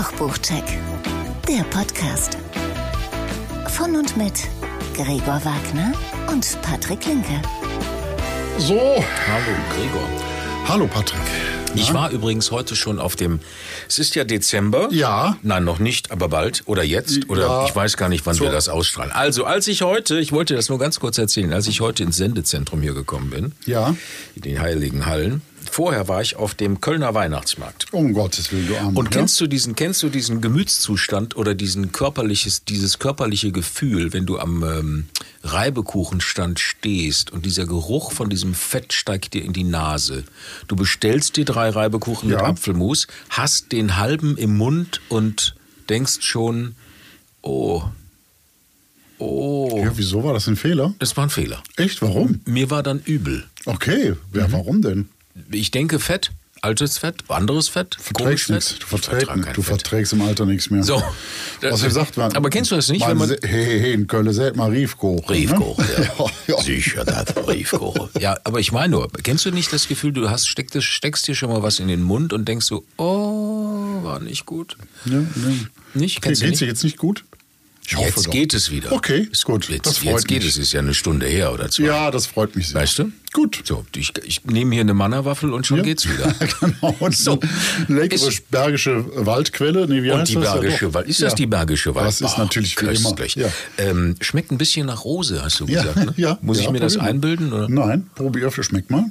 Kochbuchcheck, der Podcast. Von und mit Gregor Wagner und Patrick Linke. So, Hallo, Gregor. hallo Patrick. Ich war übrigens heute schon auf dem. Es ist ja Dezember. Ja. Nein, noch nicht, aber bald. Oder jetzt. Oder Ja. ich weiß gar nicht, wann So. wir das ausstrahlen. Also, als ich heute, ich wollte das nur ganz kurz erzählen, als ich heute ins Sendezentrum hier gekommen bin, Ja, in die Heiligen Hallen, vorher war ich auf dem Kölner Weihnachtsmarkt. um Gottes Willen, du Armer. Und kennst du diesen, kennst du diesen Gemütszustand oder diesen körperliches, dieses körperliche Gefühl, wenn du am ähm, Reibekuchenstand stehst und dieser Geruch von diesem Fett steigt dir in die Nase. Du bestellst dir drei Reibekuchen mit Ja. Apfelmus, hast den halben im Mund und denkst schon, oh, oh, Ja, wieso war das ein Fehler? das war ein Fehler. Echt, warum? Mir war dann übel. Okay, ja, Mhm. warum denn? Ich denke Fett, altes Fett, anderes Fett, Du verträgst nichts. Du, Ich kein du Fett. verträgst im Alter nichts mehr. So. Was ihr sagt, man, Aber kennst du das nicht, wenn man- Hey, hey, in Köln seht mal Riefkoch. Briefkoch, ne? ja. ja. Sicher, das Briefkoch. Ja, aber ich meine nur, kennst du nicht das Gefühl, du hast, steckst, steckst dir schon mal was in den Mund und denkst so, oh, war nicht gut. Ja, ja. Nicht? Okay, Kennst du geht's dir nicht? jetzt nicht gut? Ich hoffe Jetzt doch. geht es wieder. Okay, Ist gut, Jetzt, das freut jetzt geht mich. es, ist ja eine Stunde her oder zwei. Ja, das freut mich sehr. Weißt du? Gut. So, ich, ich nehme hier eine Mannerwaffel und schon Ja. geht's wieder. genau. Und So. leckere Ist- bergische Waldquelle. Nee, wie Und heißt die das? Ja, Bergische doch. Wald. Ist Ja. das die Bergische Wald? Das ist Boah, natürlich köstlich. Ja. Ähm, schmeckt ein bisschen nach Rose, hast du Ja, gesagt. Ne? ja. Muss ich ja, mir das einbilden? Oder? Nein, probier, schmeckt mal.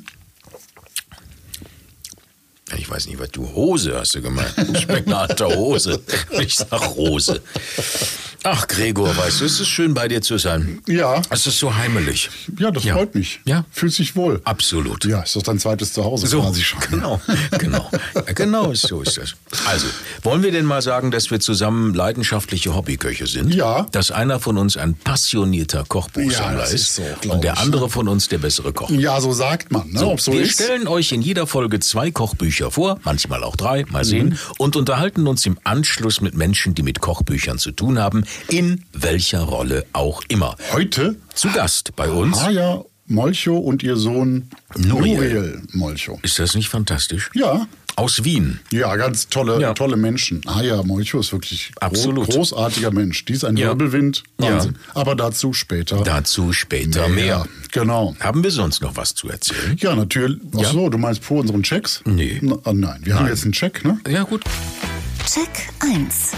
Ich weiß nicht, was du Hose hast du gemeint. Schmeckt nach alter Hose. Nicht nach Rose. Ach, Gregor, weißt du, es ist schön bei dir zu sein. Ja. Es ist so heimelig. Ja, das Ja. freut mich. Ja. Fühlt sich wohl. Absolut. Ja, ist doch dein zweites Zuhause So, quasi schon. genau, genau, genau, so ist das. Also, wollen wir denn mal sagen, dass wir zusammen leidenschaftliche Hobbyköche sind? Ja. Dass einer von uns ein passionierter Kochbuchsammler Ja, ist, ist so, und der ich. andere von uns der bessere Koch. Ja, so sagt man. Ne? So, so wir ist. stellen euch in jeder Folge zwei Kochbücher vor, manchmal auch drei, mal Mhm. sehen, und unterhalten uns im Anschluss mit Menschen, die mit Kochbüchern zu tun haben, in welcher Rolle auch immer. Heute Zu Gast bei uns. Haya Molcho und ihr Sohn Nuriel. Nuriel Molcho. Ist das nicht fantastisch? Ja, Aus Wien. ja, ganz tolle, Ja. tolle Menschen. Haya Molcho ist wirklich gro Absolut. großartiger Mensch. Die ist ein Ja. Wirbelwind. Ja. Wahnsinn. Aber dazu später. Dazu später mehr. Genau. Haben wir sonst noch was zu erzählen? Ja, natürlich. Ach Ja. so, du meinst vor unseren Checks? Nee. Na, ah, nein, wir haben Nein. jetzt einen Check, ne? Ja, gut. Check 1.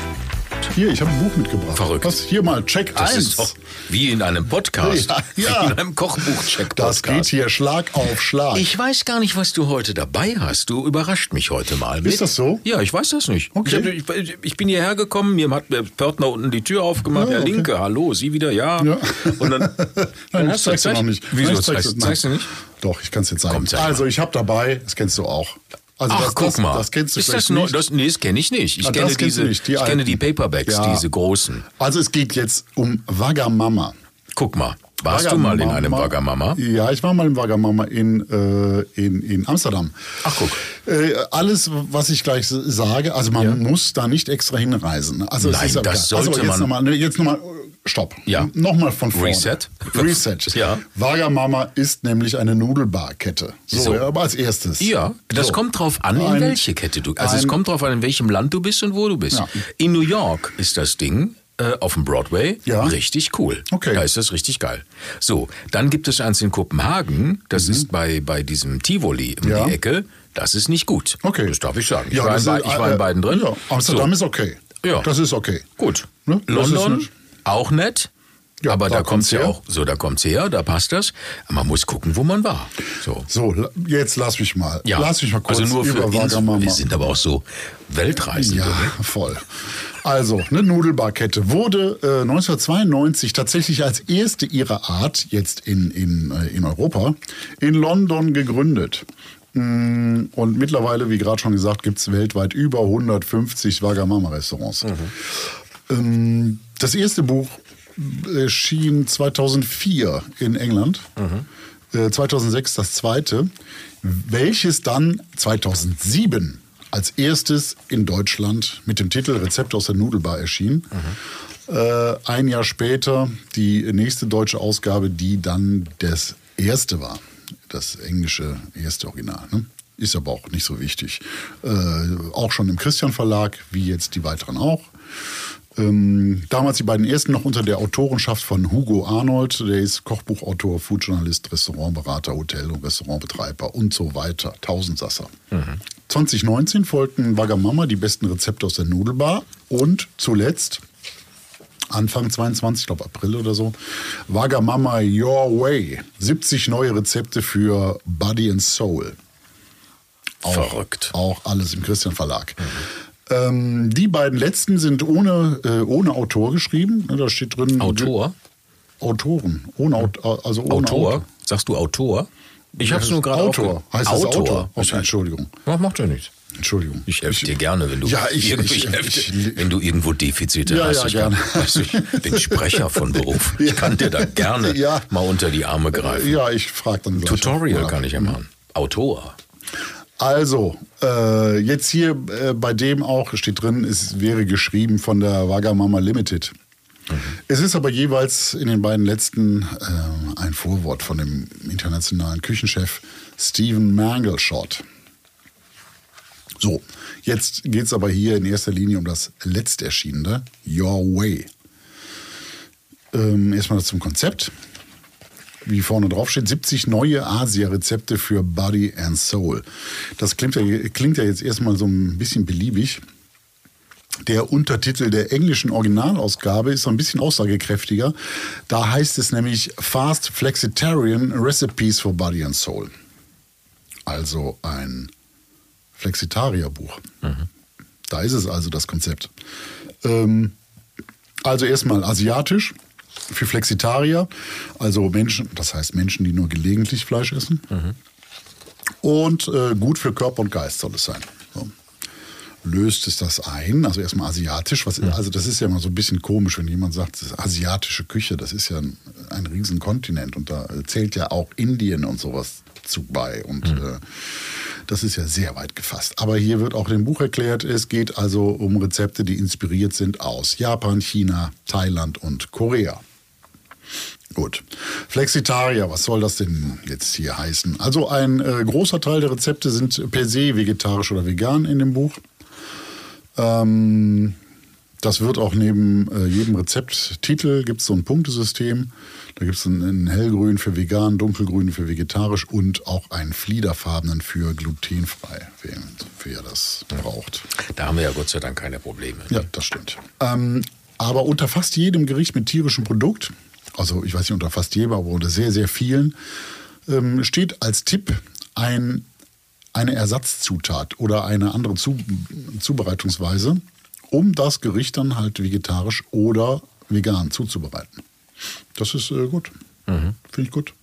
Hier, ich habe ein Buch mitgebracht. Verrückt. Was? Hier mal Check Das 1. ist doch wie in einem Podcast. Ja, ja. Wie in einem Kochbuch-Check-Podcast. Das geht hier Schlag auf Schlag. Ich weiß gar nicht, was du heute dabei hast. Du überrascht mich heute mal. Ist das so? Ja, ich weiß das nicht. Okay. Ich, hab, ich, ich bin hierher gekommen, mir hat der Pörtner unten die Tür aufgemacht. Herr okay. Linke, hallo, Sie wieder, ja. Ja. Und dann, Nein, ich hast du noch nicht. Wieso zeigst, zeigst du nicht? Doch, ich kann es jetzt zeigen. Komm, also, ich habe dabei, das kennst du auch. Also Ach, das, guck das, mal. Das kennst du ist vielleicht das neu? nicht. Das, nee, das kenne ich nicht. Ich Ah, kenne diese, nicht, die ich kenne alten. die Paperbacks, Ja. diese großen. Also es geht jetzt um Wagamama. Guck mal, warst du mal in einem Wagamama? Ja, ich war mal im Wagamama in, äh, in, in Amsterdam. Ach, guck. Äh, alles, was ich gleich sage, also man muss da nicht extra hinreisen. Also Nein, das klar. sollte also jetzt man- Noch mal, jetzt nochmal, stopp. Ja. Nochmal von vorne. Reset. Reset. Ja. Wagamama ist nämlich eine Nudelbarkette. So, So. Ja, aber als erstes. Ja, das So. kommt drauf an, in Ein- welche Kette du. Also es kommt drauf an, in welchem Land du bist und wo du bist. Ja. In New York ist das Ding äh, auf dem Broadway Ja. richtig cool. Okay. Da ist das richtig geil. So, dann gibt es eins in Kopenhagen. Das ist bei bei diesem Tivoli um Mhm. Ja. die Ecke. Das ist nicht gut. Okay. Das darf ich sagen. Ich, Ja, war, in, ist, ich war äh, in beiden drin. Ja, Amsterdam so. ist okay. Ja. Das ist okay. Gut. Ne? London nicht- auch nett. Ja, aber da da, kommt's ja auch, so da kommt's her, da passt das. Man muss gucken, wo man war. So. So, jetzt lass mich mal. Ja, Lass mich mal kurz also nur für über Wagamama. wir sind aber auch so Weltreisende. Ja, ne? voll. Also, eine Nudelbarkette wurde äh, 1992 tatsächlich als erste ihrer Art, jetzt in, in, äh, in Europa, in London gegründet. Mm, Und mittlerweile, wie gerade schon gesagt, gibt es weltweit über 150 Wagamama-Restaurants. Ähm, Das erste Buch erschien 2004 in England, äh, 2006 das zweite, welches dann 2007 als erstes in Deutschland mit dem Titel Rezept aus der Nudelbar erschien. Äh, ein Jahr später die nächste deutsche Ausgabe, die dann das erste war. Das englische erste Original. Ne? ist aber auch nicht so wichtig. Äh, auch schon im Christian Verlag, wie jetzt die weiteren auch. Ähm, damals die beiden ersten noch unter der Autorenschaft von Hugo Arnold. Der ist Kochbuchautor, Foodjournalist, Restaurantberater, Hotel- und Restaurantbetreiber und so weiter. Tausendsasser. 2019 folgten Wagamama die besten Rezepte aus der Nudelbar und zuletzt Anfang 22, ich glaube April oder so, Wagamama Your Way. 70 neue Rezepte für Body and Soul. Auch, Verrückt. Auch alles im Christian Verlag. Ähm, die beiden letzten sind ohne, äh, ohne Autor geschrieben. Ne, Da steht drin. Autor? Autoren. Ohne Aut also ohne Autor? Sagst du Autor? Ich habe es nur gerade Autor. Heißt Autor. Autor? Okay, Entschuldigung. Ja, macht ja nichts. Entschuldigung. Ich helfe dir gerne, wenn du, Ja, ich- ich- ich- dir, wenn du irgendwo Defizite Ja, hast. ja, ich, gerne. Kann, weißt du, ich bin Sprecher von Beruf. Ich kann dir da gerne mal unter die Arme greifen. Ja, ich frage dann gleich. Tutorial kann ich ja machen. Autor. Also, äh, jetzt hier äh, bei dem auch steht drin, es wäre geschrieben von der Wagamama Limited. Es ist aber jeweils in den beiden letzten äh, ein Vorwort von dem internationalen Küchenchef Stephen Mangelshot. So, jetzt geht es aber hier in erster Linie um das letzterschienene Your Way. Ähm, erstmal zum Konzept. Wie vorne drauf steht, 70 neue Asia-Rezepte für Body and Soul. Das klingt ja, klingt ja jetzt erstmal so ein bisschen beliebig. Der Untertitel der englischen Originalausgabe ist so ein bisschen aussagekräftiger. Da heißt es nämlich Fast Flexitarian Recipes for Body and Soul. Also ein Flexitarierbuch. Da ist es also das Konzept. Ähm, also erstmal asiatisch für Flexitarier, also Menschen, das heißt Menschen, die nur gelegentlich Fleisch essen. Und äh, gut für Körper und Geist soll es sein. So. Löst es das ein? Also erstmal asiatisch. Was, Also das ist ja immer so ein bisschen komisch, wenn jemand sagt, das ist asiatische Küche, das ist ja ein, ein Riesenkontinent und da zählt ja auch Indien und sowas zu bei. Und äh, das ist ja sehr weit gefasst. Aber hier wird auch im Buch erklärt, es geht also um Rezepte, die inspiriert sind aus Japan, China, Thailand und Korea. Gut. Flexitarier, was soll das denn jetzt hier heißen? Also ein äh, großer Teil der Rezepte sind per se vegetarisch oder vegan in dem Buch. Ähm, das wird auch neben äh, jedem Rezepttitel gibt es so ein Punktesystem. Da gibt es einen, einen hellgrün für vegan, dunkelgrün für vegetarisch und auch einen fliederfarbenen für glutenfrei, wer, wer das braucht. Da haben wir ja Gott sei Dank keine Probleme. Ja, das stimmt. Ähm, aber unter fast jedem Gericht mit tierischem Produkt, also ich weiß nicht unter fast jedem, aber unter sehr, sehr vielen, ähm, steht als Tipp ein, eine Ersatzzutat oder eine andere Zu Zubereitungsweise, um das Gericht dann halt vegetarisch oder vegan zuzubereiten. Das ist äh, gut. Finde ich gut.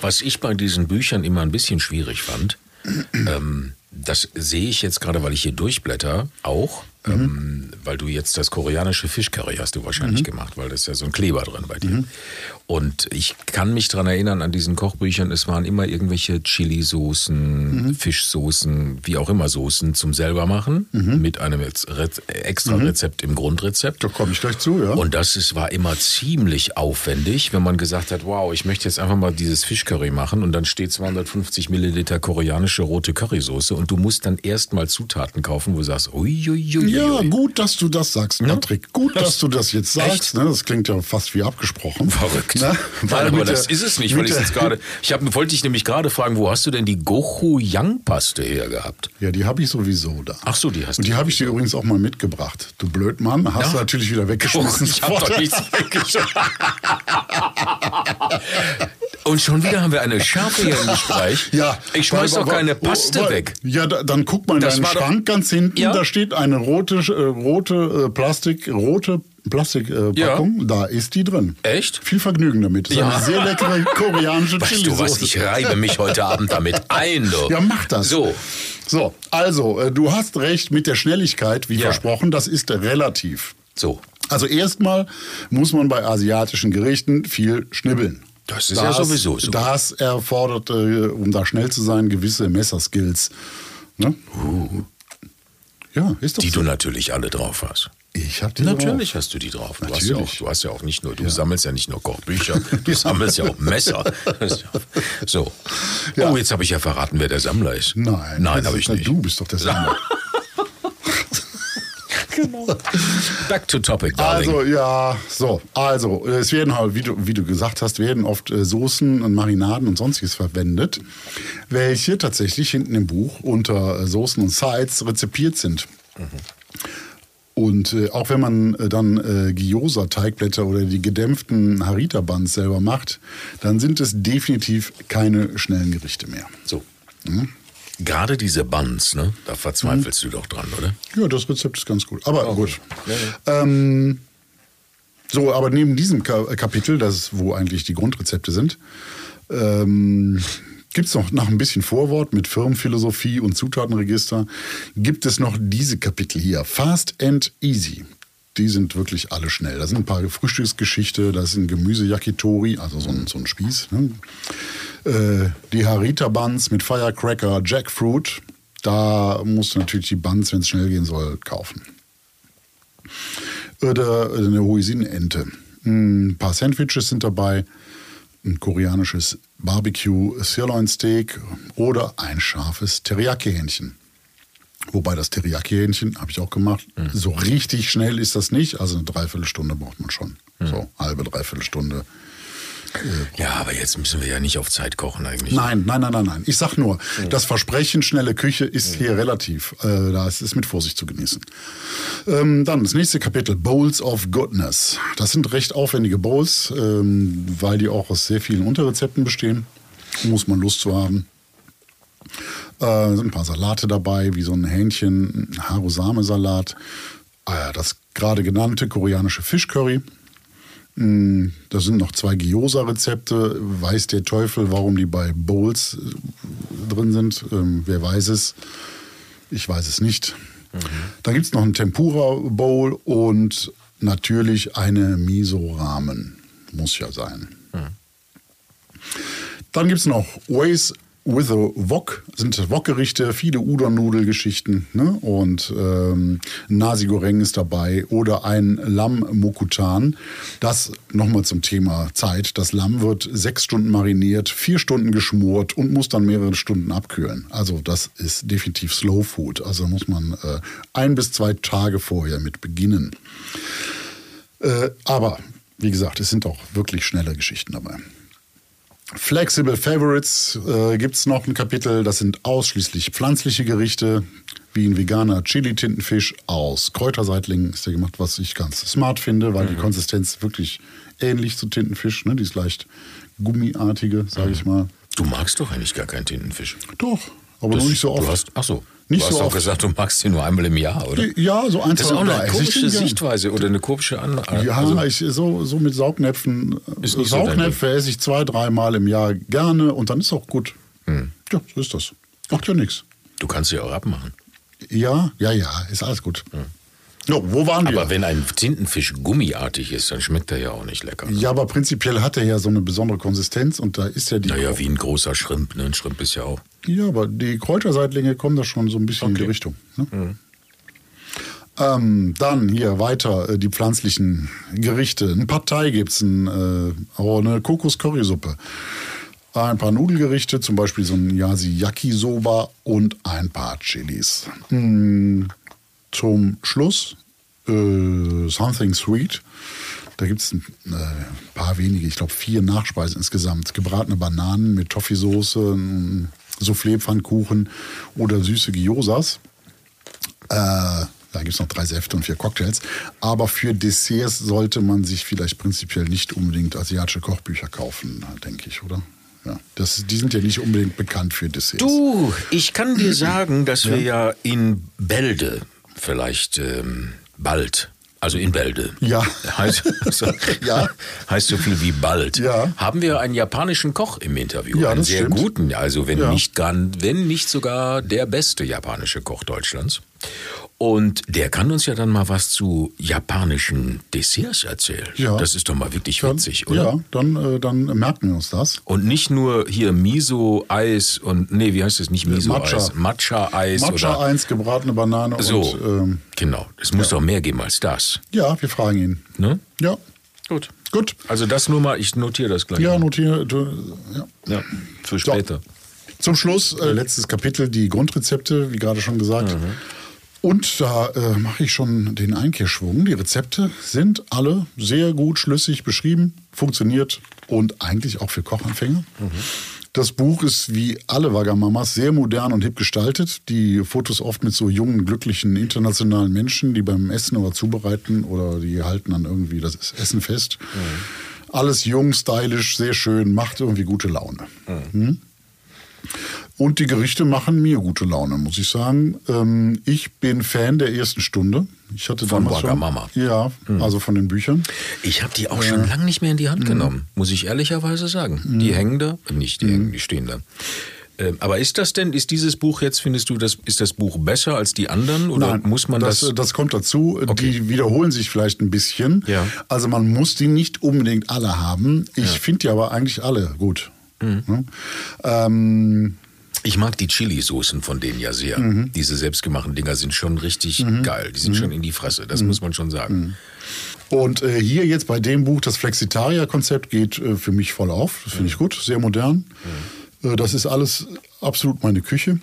Was ich bei diesen Büchern immer ein bisschen schwierig fand, ähm, das sehe ich jetzt gerade, weil ich hier durchblätter, auch, ähm, weil du jetzt das koreanische Fischcurry hast du wahrscheinlich gemacht, weil das ist ja so ein Kleber drin bei dir. Und ich kann mich daran erinnern, an diesen Kochbüchern, es waren immer irgendwelche Chili-Soßen, Fischsoßen, wie auch immer Soßen zum selber machen, mit einem extra Rezept im Grundrezept. Da komme ich gleich zu, ja. Und das ist, war immer ziemlich aufwendig, wenn man gesagt hat, wow, ich möchte jetzt einfach mal dieses Fischcurry machen und dann steht 250 Milliliter koreanische rote Currysoße und du musst dann erstmal Zutaten kaufen, wo du sagst, uiuiui. ja, gut, dass du das sagst, Patrick. Gut, dass du das jetzt sagst. Ne? Das klingt ja fast wie abgesprochen. Verrückt. Ne? Nein, Weil aber das der- ist es nicht, weil ich jetzt gerade, ich hab, wollte dich nämlich gerade fragen, wo hast du denn die Gochujang-Paste her gehabt? Ja, die habe ich sowieso da. Ach so, die hast Und du die habe ich dir übrigens auch mal mitgebracht. Du Blödmann, hast Ja. du natürlich wieder weggeschmissen. ich hab doch nichts weggeschmissen. Und schon wieder haben wir eine Schärfe hier im Gespräch. Ja, Ich schmeiß doch keine weil- Paste weil- weg. Ja, da, dann guck mal in Das deinen war doch- Schrank ganz hinten. Ja. Da steht eine rote, äh, rote äh, Plastik, rote Plastikpackung. Äh, Ja. Da ist die drin. Echt? Viel Vergnügen damit. Das ist Ja. eine sehr leckere koreanische Weißt du was, ich reibe mich heute Abend damit ein, du. Ja, mach das. So, So, also, äh, du hast recht mit der Schnelligkeit, wie Ja. versprochen, das ist relativ. so. Also erstmal muss man bei asiatischen Gerichten viel schnibbeln. Das ist ja sowieso so. Das erfordert, äh, um da schnell zu sein, gewisse Messerskills. Ne? Ja, ist doch Uh. Die so. du natürlich alle drauf hast. Ich hab die Natürlich hast du die drauf. Du hast, ja auch, du hast ja auch nicht nur, du sammelst ja nicht nur Kochbücher, du sammelst ja auch Messer. So. drauf. Ja. Oh, jetzt habe ich ja verraten, wer der Sammler ist. Nein, Nein, habe ich ja nicht. Du bist doch der Sammler. Back to topic, darling. Also ja, so, also es werden halt, wie du, wie du gesagt hast, werden oft äh, Soßen und Marinaden und sonstiges verwendet, welche tatsächlich hinten im Buch unter äh, Soßen und Sides rezipiert sind. Und äh, auch wenn man äh, dann äh, Gyoza-Teigblätter oder die gedämpften Harita-Buns selber macht, dann sind es definitiv keine schnellen Gerichte mehr. so. Gerade diese Buns, ne? Da verzweifelst du doch dran, oder? Ja, das Rezept ist ganz gut. Aber gut. Ähm, so, aber neben diesem Ka Kapitel, das ist, wo eigentlich die Grundrezepte sind, ähm, gibt es noch nach ein bisschen Vorwort mit Firmenphilosophie und Zutatenregister, gibt es noch diese Kapitel hier. Fast and Easy. Die sind wirklich alle schnell. Da sind ein paar Frühstücksgeschichte, da ist ein Gemüse-Yakitori, also so ein, so ein Spieß. Ne? Äh, die Harita-Buns mit Firecracker, Jackfruit. Da musst du natürlich die Buns, wenn es schnell gehen soll, kaufen. Oder eine Hoisinente. Ein paar Sandwiches sind dabei. Ein koreanisches Barbecue Sirloin Steak oder ein scharfes Teriyaki-Hähnchen. Wobei das Teriyaki-Hähnchen habe ich auch gemacht. So richtig schnell ist das nicht. Also eine Dreiviertelstunde braucht man schon. So halbe Dreiviertelstunde. Ja, aber jetzt müssen wir ja nicht auf Zeit kochen eigentlich. Nein, nein, nein, nein, nein. Ich sag nur, das Versprechen schnelle Küche ist hier relativ. Äh, da ist es mit Vorsicht zu genießen. Ähm, dann das nächste Kapitel, Bowls of Goodness. Das sind recht aufwendige Bowls, ähm, weil die auch aus sehr vielen Unterrezepten bestehen. Muss man Lust zu haben. Äh, sind ein paar Salate dabei, wie so ein Hähnchen, Harusame-Salat. Ja, das gerade genannte koreanische Fischcurry. Mm, Da sind noch zwei Gyoza-Rezepte. Weiß der Teufel, warum die bei Bowls äh, drin sind. Ähm, wer weiß es? Ich weiß es nicht. Dann gibt es noch einen Tempura-Bowl und natürlich eine Miso-Ramen. Muss ja sein. Dann gibt es noch Ways with a Wok, sind Wok-Gerichte, viele Udon-Nudel-Geschichten ne? und ähm, Nasi Goreng ist dabei oder ein Lamm Mokutan. Das nochmal zum Thema Zeit. Das Lamm wird sechs Stunden mariniert, vier Stunden geschmort und muss dann mehrere Stunden abkühlen. Also das ist definitiv Slow Food. Also muss man äh, ein bis zwei Tage vorher mit beginnen. Äh, aber wie gesagt, es sind auch wirklich schnelle Geschichten dabei. Flexible Favorites äh, gibt es noch ein Kapitel. Das sind ausschließlich pflanzliche Gerichte, wie ein veganer Chili-Tintenfisch aus Kräuterseitlingen ist der gemacht, was ich ganz smart finde, weil die Konsistenz wirklich ähnlich zu Tintenfisch, ne? die ist leicht gummiartige, sage ich mal. Du magst doch eigentlich gar keinen Tintenfisch. Doch, aber Das- nur nicht so oft. Du hast, ach so. Nicht du hast so doch gesagt, du magst ihn nur einmal im Jahr, oder? ja, so ein, Das ist auch eine komische. Sichtweise oder eine komische Anlage. Ja, also, ich, so, so mit Saugnäpfen. Nicht so Saugnäpfe esse ich zwei, dreimal im Jahr gerne und dann ist auch gut. Hm. Ja, so ist das. Macht ja nichts. du kannst sie auch abmachen. Ja, ja, ja, ist alles gut. Jo, wo waren wir? Hm. Aber wenn ein Tintenfisch gummiartig ist, dann schmeckt er ja auch nicht lecker. ja, aber prinzipiell hat er ja so eine besondere Konsistenz und da ist ja die. Naja, wie ein großer Schrimp. Ne? Ein Schrimp ist ja auch. Ja, aber die Kräuterseitlinge kommen da schon so ein bisschen in die Okay. Richtung. Ne? Ähm, dann hier weiter äh, die pflanzlichen Gerichte. Ein Partei gibt es, ein, äh, auch eine Kokos-Currysuppe. Ein paar Nudelgerichte, zum Beispiel so ein Yasi-Yaki-Soba und ein paar Chilis. Mm, zum Schluss äh, Something Sweet. Da gibt es ein äh, paar wenige, ich glaube vier Nachspeisen insgesamt. Gebratene Bananen mit Toffeesoße, ein Soufflé-Pfannkuchen oder süße Gyosas. Äh, da gibt es noch drei Säfte und vier Cocktails. Aber für Desserts sollte man sich vielleicht prinzipiell nicht unbedingt asiatische Kochbücher kaufen, denke ich, oder? Ja, das, die sind ja nicht unbedingt bekannt für Desserts. Du, ich kann dir sagen, dass wir ja in Bälde vielleicht ähm, bald, also in Bälde. Ja. Heißt, also, Ja. heißt so viel wie bald. Ja. Haben wir einen japanischen Koch im Interview. Ja, einen sehr stimmt. guten, also wenn Ja. nicht gar, wenn nicht sogar der beste japanische Koch Deutschlands. Und der kann uns ja dann mal was zu japanischen Desserts erzählen. Ja. Das ist doch mal wirklich Dann- witzig, oder? Ja, dann, äh, dann merken wir uns das. Und nicht nur hier Miso-Eis und, nee, wie heißt das? Nicht Miso-Eis. Matcha-Eis oder. Matcha 1, gebratene Banane So, und ähm, genau. Es muss doch mehr geben als das. ja, wir fragen ihn. Ne? Ja, Gut. gut. Also das nur mal, ich notiere das gleich. Ja, notiere. du- Ja. ja für So. später. Zum Schluss, äh, letztes Kapitel, die Grundrezepte, wie gerade schon gesagt. Und da äh, mache ich schon den Einkehrschwung. Die Rezepte sind alle sehr gut schlüssig beschrieben, funktioniert und eigentlich auch für Kochanfänger. Das Buch ist wie alle Wagamamas sehr modern und hip gestaltet. Die Fotos oft mit so jungen, glücklichen, internationalen Menschen, die beim Essen oder Zubereiten oder die halten dann irgendwie das Essen fest. Alles jung, stylisch, sehr schön, macht irgendwie gute Laune. Hm? Und die Gerichte machen mir gute Laune, muss ich sagen. Ähm, ich bin Fan der ersten Stunde. Ich hatte Von damals schon, Wagamama. Ja, also von den Büchern. Ich habe die auch schon lange nicht mehr in die Mhm. Hand genommen, muss ich ehrlicherweise sagen. Die hängen da, äh, nicht die Mhm. hängen, die stehen da. Ähm, Aber ist das denn, ist dieses Buch jetzt, findest du, das, ist das Buch besser als die anderen? Oder muss man das, das, das kommt dazu. Die wiederholen sich vielleicht ein bisschen. Ja. Also man muss die nicht unbedingt alle haben. Ich finde die aber eigentlich alle gut. Mhm. Ja. Ähm, Ich mag die Chili-Soßen von denen ja sehr. Mhm. Diese selbstgemachten Dinger sind schon richtig geil. Die sind schon in die Fresse, Mhm. das muss man schon sagen. Und äh, hier jetzt bei dem Buch, das Flexitarier-Konzept geht äh, für mich voll auf. Das finde ich gut, sehr modern. Äh, das ist alles absolut meine Küche.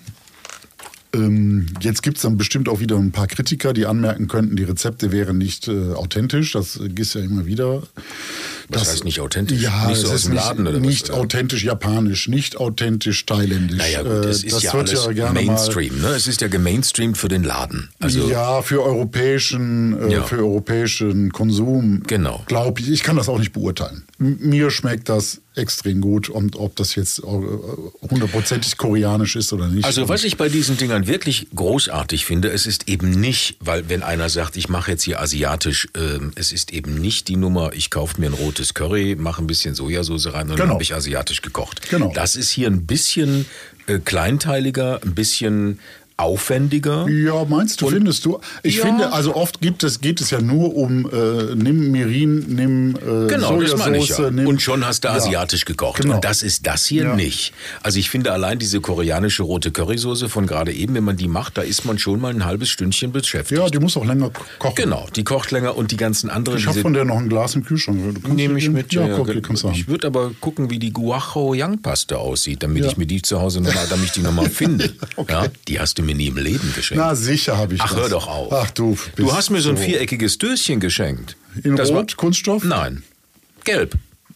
Ähm, jetzt gibt es dann bestimmt auch wieder ein paar Kritiker, die anmerken könnten, die Rezepte wären nicht äh, authentisch. Das ist ja immer wieder. Was heißt nicht authentisch? Ja, Nicht so aus ist dem nicht, Laden oder was? nicht authentisch japanisch, nicht authentisch thailändisch. Naja, gut, es Äh, ist das ja wird alles ja gerne Mainstream, ne? Es ist ja gemainstreamt für den Laden. Also, mal, ja, für europäischen, äh, Ja. für europäischen Konsum. Genau. Glaube ich. Ich kann das auch nicht beurteilen. M mir schmeckt das extrem gut und ob das jetzt äh, hundertprozentig koreanisch ist oder nicht. Also was ich bei diesen Dingern wirklich großartig finde, es ist eben nicht, weil wenn einer sagt, ich mache jetzt hier asiatisch, ähm, es ist eben nicht die Nummer, ich kaufe mir ein rotes Curry, mache ein bisschen Sojasauce rein und dann Genau. habe ich asiatisch gekocht. Genau. Das ist hier ein bisschen äh, kleinteiliger, ein bisschen aufwendiger. Ja, meinst du, findest du? Ich Ja. finde, also oft gibt es, geht es ja nur um, äh, nimm Mirin, nimm äh, Genau, das meine ich ja. Sojasauce, nimm, Und schon hast du Ja. asiatisch gekocht. Genau. Und das ist das hier Ja. nicht. Also ich finde allein diese koreanische rote Currysoße von gerade eben, wenn man die macht, da ist man schon mal ein halbes Stündchen beschäftigt. Ja, die muss auch länger kochen. Genau, die kocht länger und die ganzen anderen. Ich habe von der noch ein Glas im Kühlschrank. Nehme ich mit. Ja, ja, guck, ja, ich würde aber gucken, wie die Guajo Yang Paste aussieht, damit ich mir die zu Hause nochmal, damit ich die nochmal finde. ja, die hast du mir nie im Leben geschenkt. Na, sicher habe ich Ach, das. hör doch auf. Ach, du du bist hast mir so ein viereckiges Döschen geschenkt. In Das Rot, Kunststoff? Nein, gelb.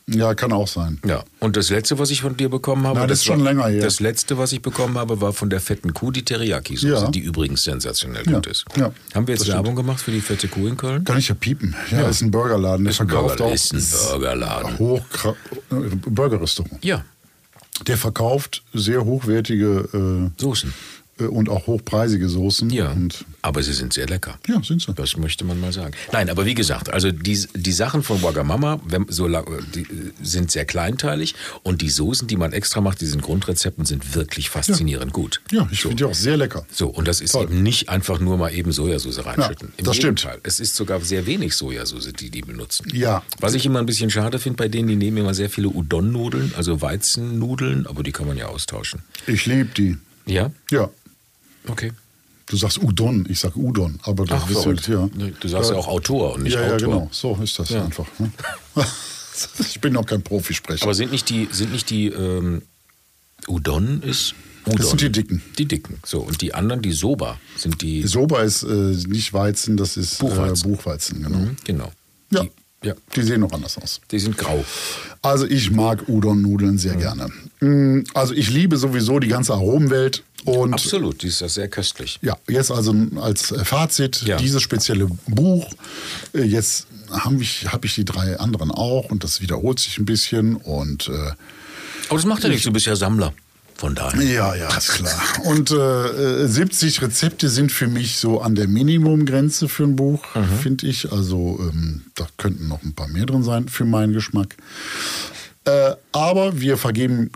Ja, kann auch sein. Ja, und das letzte, was ich von dir bekommen habe, Nein, das ist schon war, länger her. Das letzte, was ich bekommen habe, war von der fetten Kuh, die Teriyaki-Soße, Ja. die übrigens sensationell Ja, gut ist. ja, Haben wir jetzt das. Werbung gemacht für die fette Kuh in Köln? Kann ich ja piepen. Ja, ist ein Burgerladen. Der Ist ein verkauft Burger- auch ist ein Burgerladen. Hoch Burgerrestaurant. Ja, Der verkauft sehr hochwertige Soßen. äh, äh, und auch hochpreisige Soßen. Ja, aber sie sind sehr lecker. ja, sind sie. Das möchte man mal sagen. Nein, aber wie gesagt, also die, die Sachen von Wagamama wenn, so, lang- die, äh, sind sehr kleinteilig und die Soßen, die man extra macht, diesen Grundrezepten, sind wirklich faszinierend gut. Ja, ich so. finde die auch sehr lecker. So, und das ist Toll. eben nicht einfach nur mal eben Sojasauce reinschütten. Ja, das stimmt. Gegenteil. Es ist sogar sehr wenig Sojasauce, die die benutzen. Ja. Was ich immer ein bisschen schade finde bei denen, die nehmen immer sehr viele Udon-Nudeln, also Weizennudeln, aber die kann man ja austauschen. Ich liebe die. Ja? Ja. Okay. Du sagst Udon, ich sag Udon, aber das Ach, ist verrückt. ja. Du sagst ja auch Autor und nicht ja, ja, Autor. genau. So ist das Ja. einfach. Ne? ich bin noch kein Profisprecher. Aber sind nicht die, sind nicht die ähm, Udon ist Udon. Das sind die Dicken. Die dicken. So, und die anderen, die Soba, sind die. Soba ist äh, nicht Weizen, das ist Buchweizen. Äh, Buchweizen genau. Mhm, genau. Ja. Die, ja. Die sehen noch anders aus. Die sind grau. Also ich mag Udon-Nudeln sehr gerne. Mm, Also ich liebe sowieso die ganze Aromenwelt. Und Absolut, die ist ja sehr köstlich. ja, jetzt also als Fazit, Ja. dieses spezielle Buch, äh, jetzt habe ich, hab ich die drei anderen auch und das wiederholt sich ein bisschen und äh, Aber das macht ja nichts, du bist ja Sammler. Von daher. ja, ja, ist klar. Und äh, äh, 70 Rezepte sind für mich so an der Minimumgrenze für ein Buch, Mhm. finde ich. Also ähm, da könnten noch ein paar mehr drin sein für meinen Geschmack. Äh, aber wir vergeben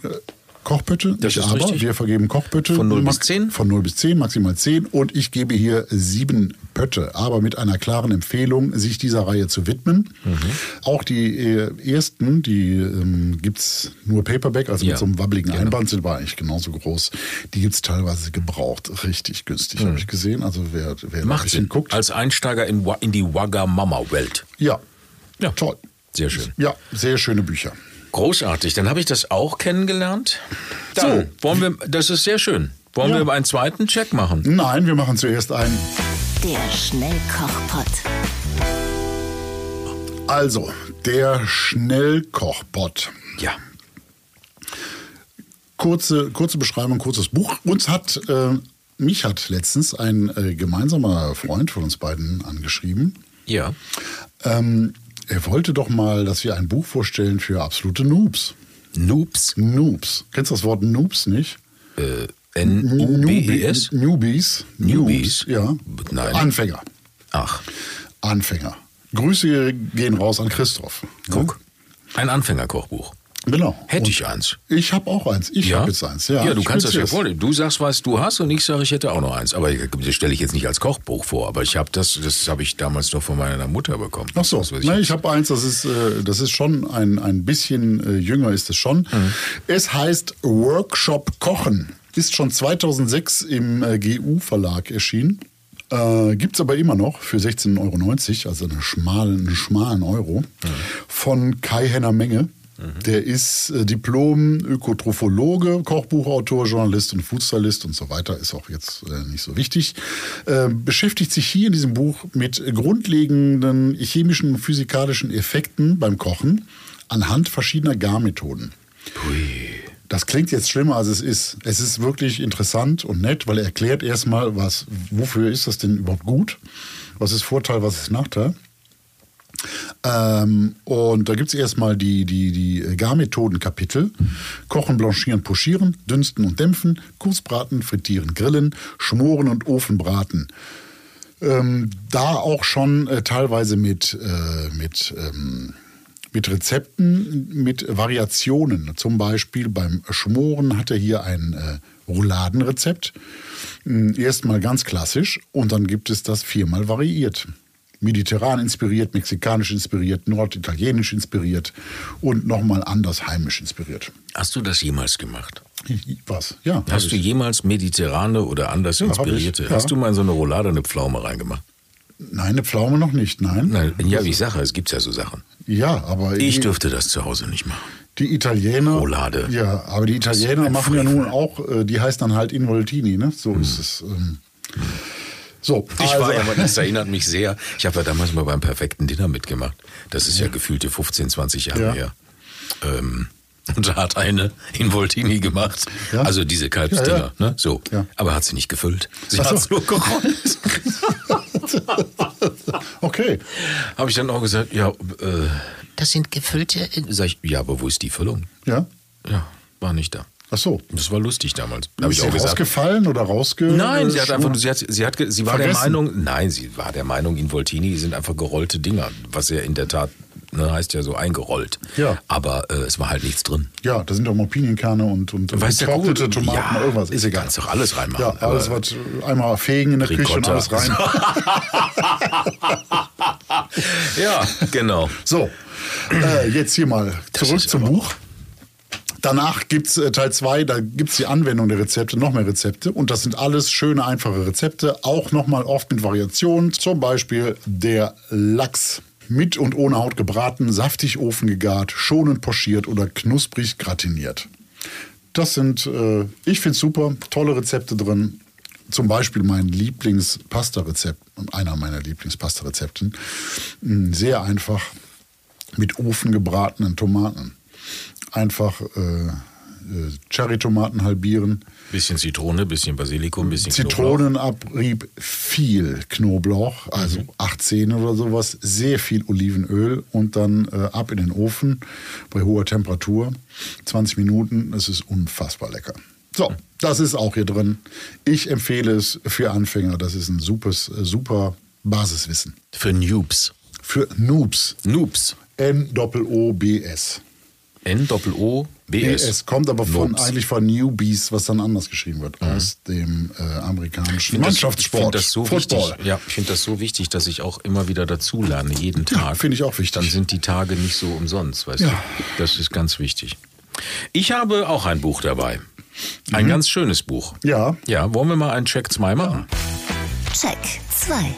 Kochbötte. Das ist aber, richtig. wir vergeben Kochbötte. Von 0 bis Max- 10? Von 0 bis 10, maximal 10. Und ich gebe hier sieben Pötte, aber mit einer klaren Empfehlung, sich dieser Reihe zu widmen. Mhm. Auch die äh, ersten, die ähm, gibt es nur Paperback, also Ja, mit so einem wabbligen genau. Einband, sind war eigentlich genauso groß. Die gibt es teilweise gebraucht, richtig günstig, habe ich gesehen. Also wer, wer da ein Mhm. Macht bisschen Sinn. guckt. Als Einsteiger in, in die Wagamama-Welt. ja, Ja. toll. Sehr schön. Ja, sehr schöne Bücher. Großartig, dann habe ich das auch kennengelernt. Dann, So. wollen wir, das ist sehr schön. Wollen Ja. wir einen zweiten Check machen? Nein, wir machen zuerst einen. Der Schnellkochpott. Also, der Schnellkochpott. Ja. Kurze, kurze Beschreibung, kurzes Buch. Uns hat, äh, mich hat letztens ein äh, gemeinsamer Freund von uns beiden angeschrieben. Ja. Ähm, er wollte doch mal, dass wir ein Buch vorstellen für absolute Noobs. Noobs. Noobs. Kennst du das Wort Noobs nicht? Äh, N-U-B-E-S? Newbies. Newbies? Ja. Nein. Anfänger. Ach, Anfänger. Grüße gehen raus an Christoph. guck. Ein Anfängerkochbuch. Genau. Hätte Und ich eins. Ich habe auch eins. Ich habe jetzt eins. Ja, du ich kannst das ja vornehmen. Du sagst, was du hast und ich sage, ich hätte auch noch eins. Aber das stelle ich jetzt nicht als Kochbuch vor. Aber ich habe das, das habe ich damals noch von meiner Mutter bekommen. Ach so, Das, ich jetzt- ich habe eins, das ist, äh, das ist schon ein, ein bisschen äh, jünger ist es schon. Mhm. Es heißt Workshop Kochen. Ist schon 2006 im äh, GU-Verlag erschienen. Äh, Gibt es aber immer noch für 16,90 Euro, also einen schmalen, einen schmalen Euro, Mhm. von Kai Henner Menge. Der ist äh, Diplom-Ökotrophologe, Kochbuchautor, Journalist und Foodstylist und so weiter. Ist auch jetzt äh, nicht so wichtig. Äh, beschäftigt sich hier in diesem Buch mit grundlegenden chemischen und physikalischen Effekten beim Kochen anhand verschiedener Garmethoden. Das klingt jetzt schlimmer, als es ist. Es ist wirklich interessant und nett, weil er erklärt erstmal, was, wofür ist das denn überhaupt gut? Was ist Vorteil, was ist Nachteil? Ähm, und da gibt es erstmal die, die, die Garmethoden-Kapitel. Kochen, blanchieren, pochieren, dünsten und dämpfen, Kursbraten, frittieren, grillen, schmoren und Ofenbraten. Ähm, da auch schon äh, teilweise mit, äh, mit, ähm, mit Rezepten, mit Variationen. Zum Beispiel beim Schmoren hat er hier ein äh, Rouladenrezept. Mm, Erstmal ganz klassisch und dann gibt es das viermal variiert. Mediterran inspiriert, mexikanisch inspiriert, norditalienisch inspiriert und nochmal anders heimisch inspiriert. Hast du das jemals gemacht? Was? Ja. Hast du ich. jemals mediterrane oder anders Ja, hab ich, inspirierte? ja. Hast du mal in so eine Roulade eine Pflaume reingemacht? Nein, eine Pflaume noch nicht, nein. Nein, ja, wie ich sage, es gibt ja so Sachen. Ja, aber Ich dürfte das zu Hause nicht machen. die Italiener. Roulade. Ja, aber die Italiener machen ja Frevel. nun auch, äh, die heißt dann halt Involtini, ne? So ist es. Ähm. So, Ich also, war ja, mal- das erinnert mich sehr. Ich habe ja damals mal beim perfekten Dinner mitgemacht. Das ist ja gefühlte 15, 20 Jahre Ja. her. Ähm, und da hat eine Involtini gemacht. Ja. Also diese Kalbsdinger, Ja, ja. ne? So. Ja. Aber hat sie nicht gefüllt. Sie hat es nur gerollt. okay. habe ich dann auch gesagt, ja, äh, das sind gefüllte. Sag ich, ja, aber wo ist die Füllung? Ja. Ja, war nicht da. Ach so. Das war lustig damals. Ist ich sie auch gesagt. rausgefallen oder rausge... Nein, sie hat einfach, sie hat, sie hat, sie war der. Meinung, nein, sie war der Meinung, Involtini sind einfach gerollte Dinger, was ja in der Tat, ne, heißt ja so eingerollt. Ja. Aber äh, es war halt nichts drin. Ja, da sind doch mal Pinienkerne und, und du, getrocknete Tomaten, ja, irgendwas. Ist egal. Kannst doch alles reinmachen. Ja, alles, was einmal fegen in der Küche und Ricotta. alles rein. ja, genau. So, äh, jetzt hier mal zurück zum Buch. Danach gibt es äh, Teil 2, da gibt es die Anwendung der Rezepte, noch mehr Rezepte. Und das sind alles schöne, einfache Rezepte, auch nochmal oft mit Variationen. Zum Beispiel der Lachs. Mit und ohne Haut gebraten, saftig Ofen gegart, schonend pochiert oder knusprig gratiniert. Das sind, äh, ich finde super, tolle Rezepte drin. Zum Beispiel mein Lieblingspasta-Rezept, einer meiner Lieblingspasta-Rezepten. Mm, Sehr einfach mit ofengebratenen Tomaten. Einfach äh, äh, Cherry-Tomaten halbieren, Bisschen Zitrone, bisschen Basilikum, bisschen. Zitronenabrieb, viel Knoblauch, also Mhm. 18 oder sowas, sehr viel Olivenöl und dann äh, ab in den Ofen bei hoher Temperatur. 20 Minuten, das ist unfassbar lecker. So, das ist auch hier drin. Ich empfehle es für Anfänger, das ist ein super, super Basiswissen. Für Noobs. Für Noobs, Noobs. N-O-O-B-S. N-O-O-B-S. Es kommt aber von Noobs. eigentlich von Newbies, was dann anders geschrieben wird, aus dem äh, amerikanischen Mannschaftssport. Ich finde das so Football. wichtig. Ja, ich finde das so wichtig, dass ich auch immer wieder dazu lerne, jeden Ja, Tag. finde ich auch wichtig. Dann sind die Tage nicht so umsonst, weißt Ja. du? Das ist ganz wichtig. Ich habe auch ein Buch dabei. Mhm. Ein ganz schönes Buch. Ja, Ja, wollen wir mal einen Check 2 machen? Check 2.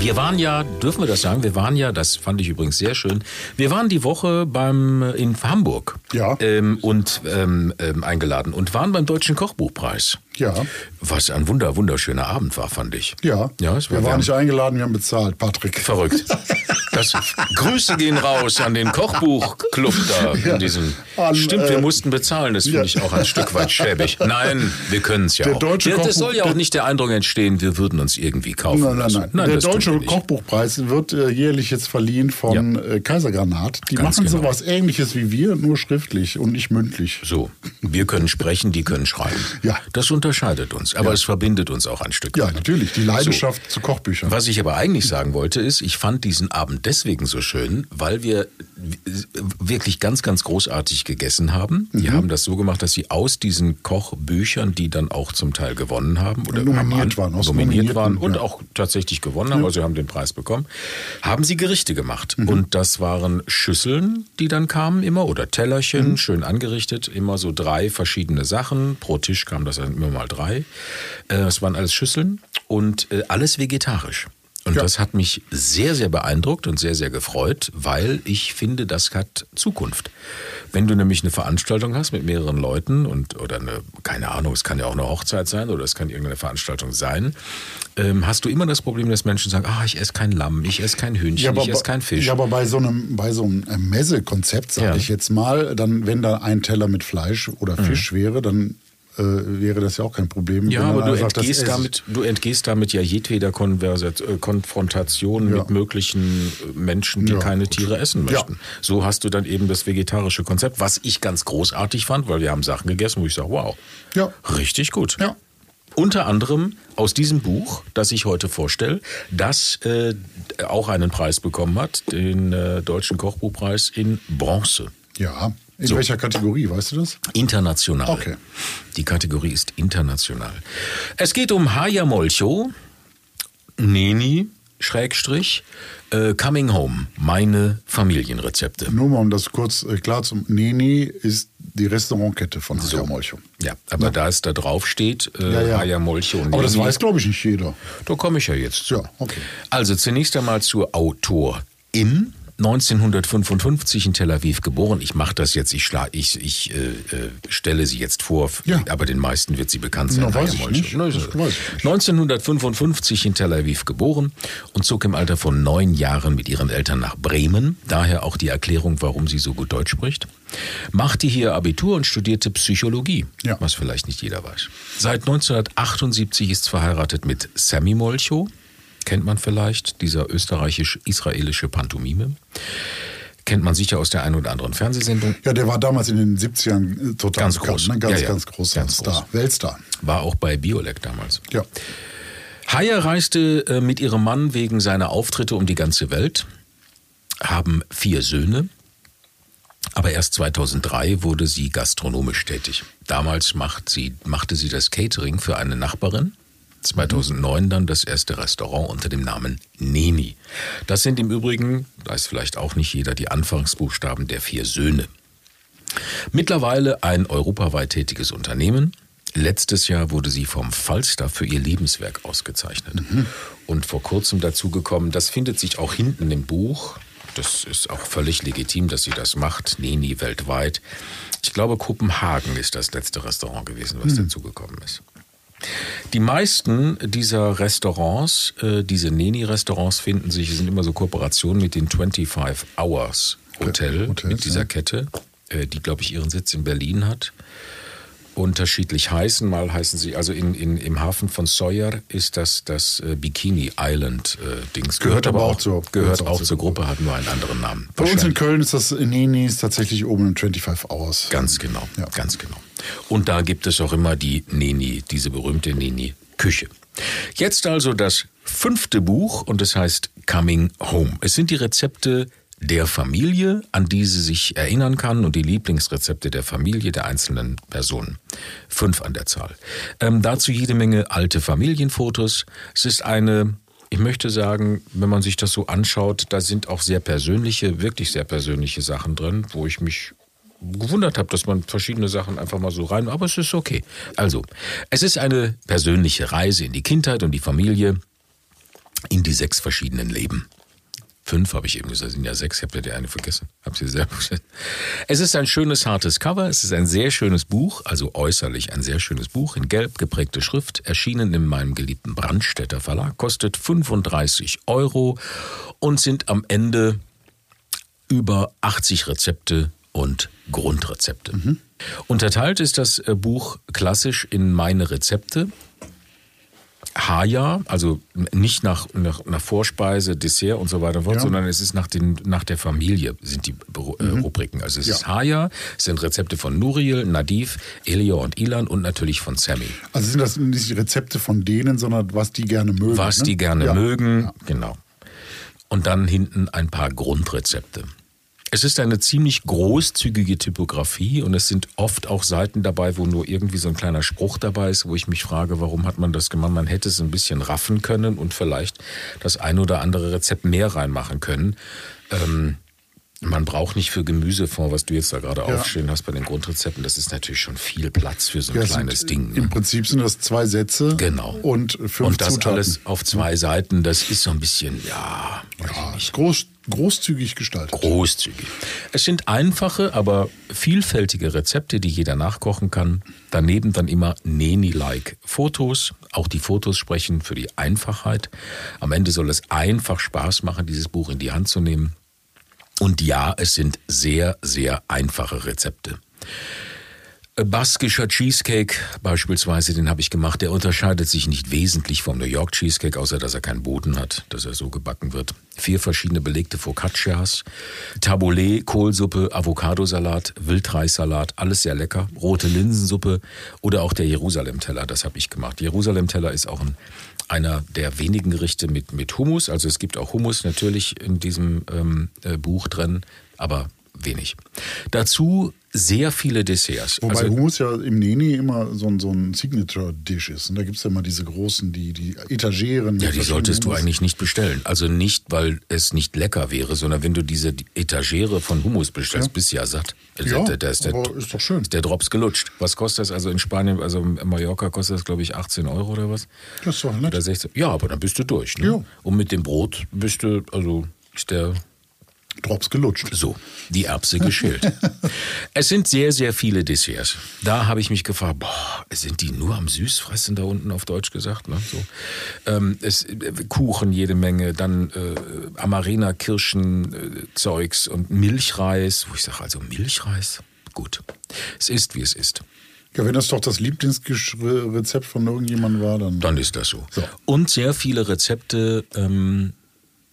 Wir waren ja, dürfen wir das sagen? Wir waren ja, das fand ich übrigens sehr schön. Wir waren die Woche beim in Hamburg Ja. ähm, und ähm, ähm, eingeladen und waren beim Deutschen Kochbuchpreis. Ja. Was ein wunder wunderschöner Abend war, fand ich. Ja. Ja, war wir waren nicht eingeladen, wir haben bezahlt, Patrick. Verrückt. Das, Grüße gehen raus an den Kochbuchclub da in diesem. An, Stimmt, wir äh, mussten bezahlen. Das finde ja. ich auch ein Stück weit schäbig. Nein, wir können es ja Der auch. deutsche Ja, das soll ja auch nicht der Eindruck entstehen, wir würden uns irgendwie kaufen Nein, nein, lassen. nein. der Deutsche. Kochbuchpreis wird äh, jährlich jetzt verliehen von äh, Kaisergranat. Die Ganz machen genau. sowas ähnliches wie wir, nur schriftlich und nicht mündlich. So, wir können sprechen, die können schreiben. Ja. Das unterscheidet uns, aber es verbindet uns auch ein Stück Ja, weit. natürlich. Die Leidenschaft zu Kochbüchern. Was ich aber eigentlich sagen wollte, ist, ich fand diesen Abend deswegen so schön, weil wir wirklich ganz, ganz großartig gegessen haben. Mhm. Die haben das so gemacht, dass sie aus diesen Kochbüchern, die dann auch zum Teil gewonnen haben oder Nominiert waren, aus nominiert waren und ja. auch tatsächlich gewonnen haben, also haben den Preis bekommen, haben sie Gerichte gemacht. Mhm. Und das waren Schüsseln, die dann kamen immer oder Tellerchen, Mhm. schön angerichtet, immer so drei verschiedene Sachen. Pro Tisch kam das dann immer mal drei. Äh, Es waren alles Schüsseln und äh, alles vegetarisch. Und Ja. das hat mich sehr, sehr beeindruckt und sehr, sehr gefreut, weil ich finde, das hat Zukunft. Wenn du nämlich eine Veranstaltung hast mit mehreren Leuten und oder eine, keine Ahnung, es kann ja auch eine Hochzeit sein oder es kann irgendeine Veranstaltung sein, ähm, hast du immer das Problem, dass Menschen sagen, ah, ich esse kein Lamm, ich esse kein Hühnchen, ich esse kein Fisch. ja, aber bei so einem, bei so einem äh, Messekonzept, sage Ja. ich jetzt mal, dann, wenn da ein Teller mit Fleisch oder Fisch wäre, dann äh, wäre das ja auch kein Problem. Ja, aber du entgehst, damit, du entgehst damit ja jedweder Konversat, äh, Konfrontation Ja. mit möglichen äh, Menschen, die Ja, keine gut. Tiere essen Ja. möchten. So hast du dann eben das vegetarische Konzept, was ich ganz großartig fand, weil wir haben Sachen gegessen, wo ich sage, wow, Ja. richtig gut. Ja. Unter anderem aus diesem Buch, das ich heute vorstelle, das äh, auch einen Preis bekommen hat, den äh, Deutschen Kochbuchpreis in Bronze. Ja. In So. welcher Kategorie, weißt du das? International. Okay. Die Kategorie ist international. Es geht um Haya Molcho, Neni, Schrägstrich, äh, Coming Home, meine Familienrezepte. Nur mal, um das kurz äh, klar zu Neni ist die Restaurantkette von Haya Molcho. Ja, aber da es da drauf steht, äh, Ja, ja. Haya Molcho und Aber das Neni, weiß, glaube ich, nicht jeder. da komme ich ja jetzt. Ja, okay. Also zunächst einmal zur Autorin. 1955 in Tel Aviv geboren. Ich mache das jetzt, ich, schla ich, ich äh, äh, stelle sie jetzt vor, Ja. aber den meisten wird sie bekannt sein. Na, weiß ich nicht. Na, weiß ich nicht. 1955 in Tel Aviv geboren und zog im Alter von neun Jahren mit ihren Eltern nach Bremen. Daher auch die Erklärung, warum sie so gut Deutsch spricht. Machte hier Abitur und studierte Psychologie, Ja. was vielleicht nicht jeder weiß. Seit 1978 ist sie verheiratet mit Sammy Molcho. Kennt man vielleicht, dieser österreichisch-israelische Pantomime. Kennt man sicher aus der einen oder anderen Fernsehsendung. Ja, der war damals in den 70ern äh, total Ganz bekannt, groß. Ne? Ganz, Ja, ja. ganz großer Ganz Star. groß. Weltstar. War auch bei Biolek damals. Ja. Haya reiste äh, mit ihrem Mann wegen seiner Auftritte um die ganze Welt, haben vier Söhne, aber erst 2003 wurde sie gastronomisch tätig. Damals macht sie, machte sie das Catering für eine Nachbarin. 2009 dann das erste Restaurant unter dem Namen Neni. Das sind im Übrigen, weiß vielleicht auch nicht jeder, die Anfangsbuchstaben der vier Söhne. Mittlerweile ein europaweit tätiges Unternehmen. Letztes Jahr wurde sie vom Falstaff für ihr Lebenswerk ausgezeichnet. Und vor kurzem dazu gekommen, das findet sich auch hinten im Buch. Das ist auch völlig legitim, dass sie das macht. Neni weltweit. Ich glaube, Kopenhagen ist das letzte Restaurant gewesen, was dazugekommen ist. Die meisten dieser Restaurants, äh, diese Neni-Restaurants finden sich, sind immer so Kooperationen mit den 25 Hours Hotel, Hotels, mit dieser ja. Kette, äh, die, glaube ich, ihren Sitz in Berlin hat. Unterschiedlich heißen, mal heißen sie, also in, in, im Hafen von Sawyer ist das das äh, Bikini Island äh, Dings. Gehört aber auch zur- gehört gehört auch auch zur Gruppe, hat nur einen anderen Namen. Bei uns in. Köln ist das Nenis tatsächlich oben im 25 Hours. Ganz genau, Ja. ganz genau. Und da gibt es auch immer die Neni, diese berühmte Neni-Küche. Jetzt also das fünfte Buch und es heißt Coming Home. Es sind die Rezepte der Familie, an die sie sich erinnern kann und die Lieblingsrezepte der Familie der einzelnen Personen. Fünf an der Zahl. Ähm, dazu jede Menge alte Familienfotos. Es ist eine ich möchte sagen, wenn man sich das so anschaut, da sind auch sehr persönliche, wirklich sehr persönliche Sachen drin, wo ich mich gewundert habe, dass man verschiedene Sachen einfach mal so rein, aber es ist okay. Also, es ist eine persönliche Reise in die Kindheit und die Familie in die sechs verschiedenen Leben. Fünf habe ich eben gesagt, sind ja sechs, ich habe ja die eine vergessen. Hab sie selber gesagt. Es ist ein schönes, hartes Cover, es ist ein sehr schönes Buch, also äußerlich ein sehr schönes Buch, in gelb geprägte Schrift, erschienen in meinem geliebten Brandstätter Verlag, kostet 35 Euro und sind am Ende über 80 Rezepte und Grundrezepte. Unterteilt ist das äh, Buch klassisch in meine Rezepte. Haja, also nicht nach, nach, nach Vorspeise, Dessert und so weiter, und fort, Ja. sondern es ist nach, den, nach der Familie sind die äh, Rubriken. Also es Ja. ist Haja, es sind Rezepte von Nuriel, Nadif, Elio und Ilan und natürlich von Sammy. Also sind das nicht die Rezepte von denen, sondern was die gerne mögen. Was ne? die gerne ja. mögen, genau. Und dann hinten ein paar Grundrezepte. Es ist eine ziemlich großzügige Typografie und es sind oft auch Seiten dabei, wo nur irgendwie so ein kleiner Spruch dabei ist, wo ich mich frage, warum hat man das gemacht? Man hätte es ein bisschen raffen können und vielleicht das ein oder andere Rezept mehr reinmachen können. Ähm, man braucht nicht für Gemüsefond, was du jetzt da gerade Ja. aufstehen hast bei den Grundrezepten, das ist natürlich schon viel Platz für so ein Ja, es kleines sind, Ding. Im Ne? Prinzip sind das zwei Sätze Genau. und fünf Und das Zutaten. alles auf zwei Seiten, das ist so ein bisschen, ja, ja, ist groß, großzügig gestaltet. Großzügig. Es sind einfache, aber vielfältige Rezepte, die jeder nachkochen kann. Daneben dann immer Neni-like Fotos. Auch die Fotos sprechen für die Einfachheit. Am Ende soll es einfach Spaß machen, dieses Buch in die Hand zu nehmen. Und ja, es sind sehr, sehr einfache Rezepte. Baskischer Cheesecake beispielsweise, den habe ich gemacht, der unterscheidet sich nicht wesentlich vom New York Cheesecake, außer dass er keinen Boden hat, dass er so gebacken wird. Vier verschiedene belegte Focaccias, Taboulet, Kohlsuppe, Avocadosalat, Wildreissalat, alles sehr lecker. Rote Linsensuppe oder auch der Jerusalem-Teller, das habe ich gemacht. Jerusalem-Teller ist auch ein, einer der wenigen Gerichte mit, mit Hummus. Also es gibt auch Hummus natürlich in diesem ähm, äh, Buch drin, aber wenig. Dazu sehr viele Desserts. Wobei also, Hummus ja im Neni immer so ein, so ein Signature-Dish ist. Und da gibt es ja immer diese großen, die, die Etageren. Ja, die solltest du eigentlich nicht bestellen. Also nicht, weil es nicht lecker wäre, sondern wenn du diese Etagere von Hummus bestellst, Ja. bist du ja satt. Ja, Da- da ist der, ist doch schön. ist der Drops gelutscht. Was kostet das? Also in Spanien, also in Mallorca kostet das, glaube ich, 18 Euro oder was? Das ist doch nett. Oder 16. Ja, aber dann bist du durch. Ne? Ja. Und mit dem Brot bist du, also ist der Drops gelutscht. so, die Erbse geschält. es sind sehr, sehr viele Desserts. Da habe ich mich gefragt, boah, sind die nur am Süßfressen da unten auf Deutsch gesagt? Ne? So. Ähm, es, äh, Kuchen jede Menge, dann äh, Amarena Kirschen äh, Zeugs und Milchreis. Wo ich sage, also Milchreis? Gut. Es ist, wie es ist. Ja, wenn das doch das Lieblingsrezept von irgendjemandem war, dann. Dann ist das so. So. Und sehr viele Rezepte, ähm,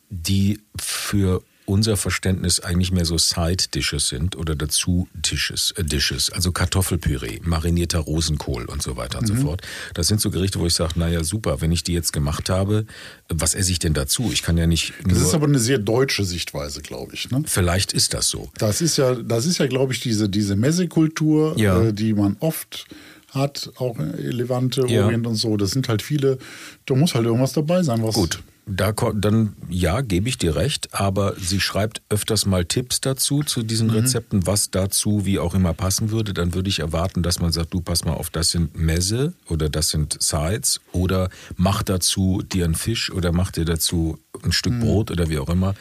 die für unser Verständnis eigentlich mehr so Side-Dishes sind oder dazu Dishes, äh, Dishes, also Kartoffelpüree, marinierter Rosenkohl und so weiter und Mhm. so fort. Das sind so Gerichte, wo ich sage, naja, super, wenn ich die jetzt gemacht habe, was esse ich denn dazu? Ich kann ja nicht das ist aber eine sehr deutsche Sichtweise, glaube ich. Ne? vielleicht ist das so. Das ist ja, das ist ja, glaube ich, diese, diese Messekultur, Ja. äh, die man oft hat, auch Levante, Ja. Orient und so. Das sind halt viele, da muss halt irgendwas dabei sein, was. Gut, da dann ja, gebe ich dir recht, aber sie schreibt öfters mal Tipps dazu zu diesen Rezepten, was dazu wie auch immer passen würde. Dann würde ich erwarten, dass man sagt, du pass mal auf, das sind Messe oder das sind Sides oder mach dazu dir einen Fisch oder mach dir dazu ein Stück Brot oder wie auch immer.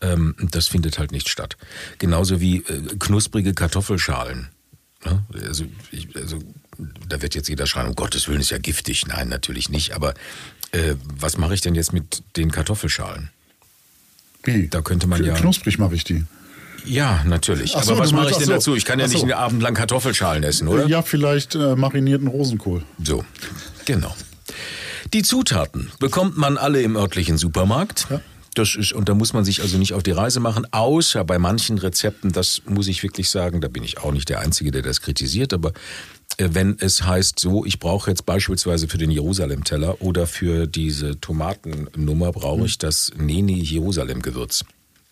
Ähm, das findet halt nicht statt. Genauso wie äh, knusprige Kartoffelschalen. Ne? Also, ich, also da wird jetzt jeder schreien, um Gottes Willen ist ja giftig. Nein, natürlich nicht. Aber äh, was mache ich denn jetzt mit den Kartoffelschalen? Wie? Da könnte man K- ja- Knusprig mache ich die. Ja, natürlich. Ach so, Aber was du mache ich denn so. dazu? Ich kann ja Ach nicht so. einen Abend lang Kartoffelschalen essen, oder? Ja, vielleicht äh, marinierten Rosenkohl. So, genau. Die Zutaten bekommt man alle im örtlichen Supermarkt. Ja. Das ist, und da muss man sich also nicht auf die Reise machen, außer bei manchen Rezepten, das muss ich wirklich sagen, da bin ich auch nicht der Einzige, der das kritisiert, aber wenn es heißt so, ich brauche jetzt beispielsweise für den Jerusalem-Teller oder für diese Tomatennummer brauche ich das Neni Jerusalem-Gewürz.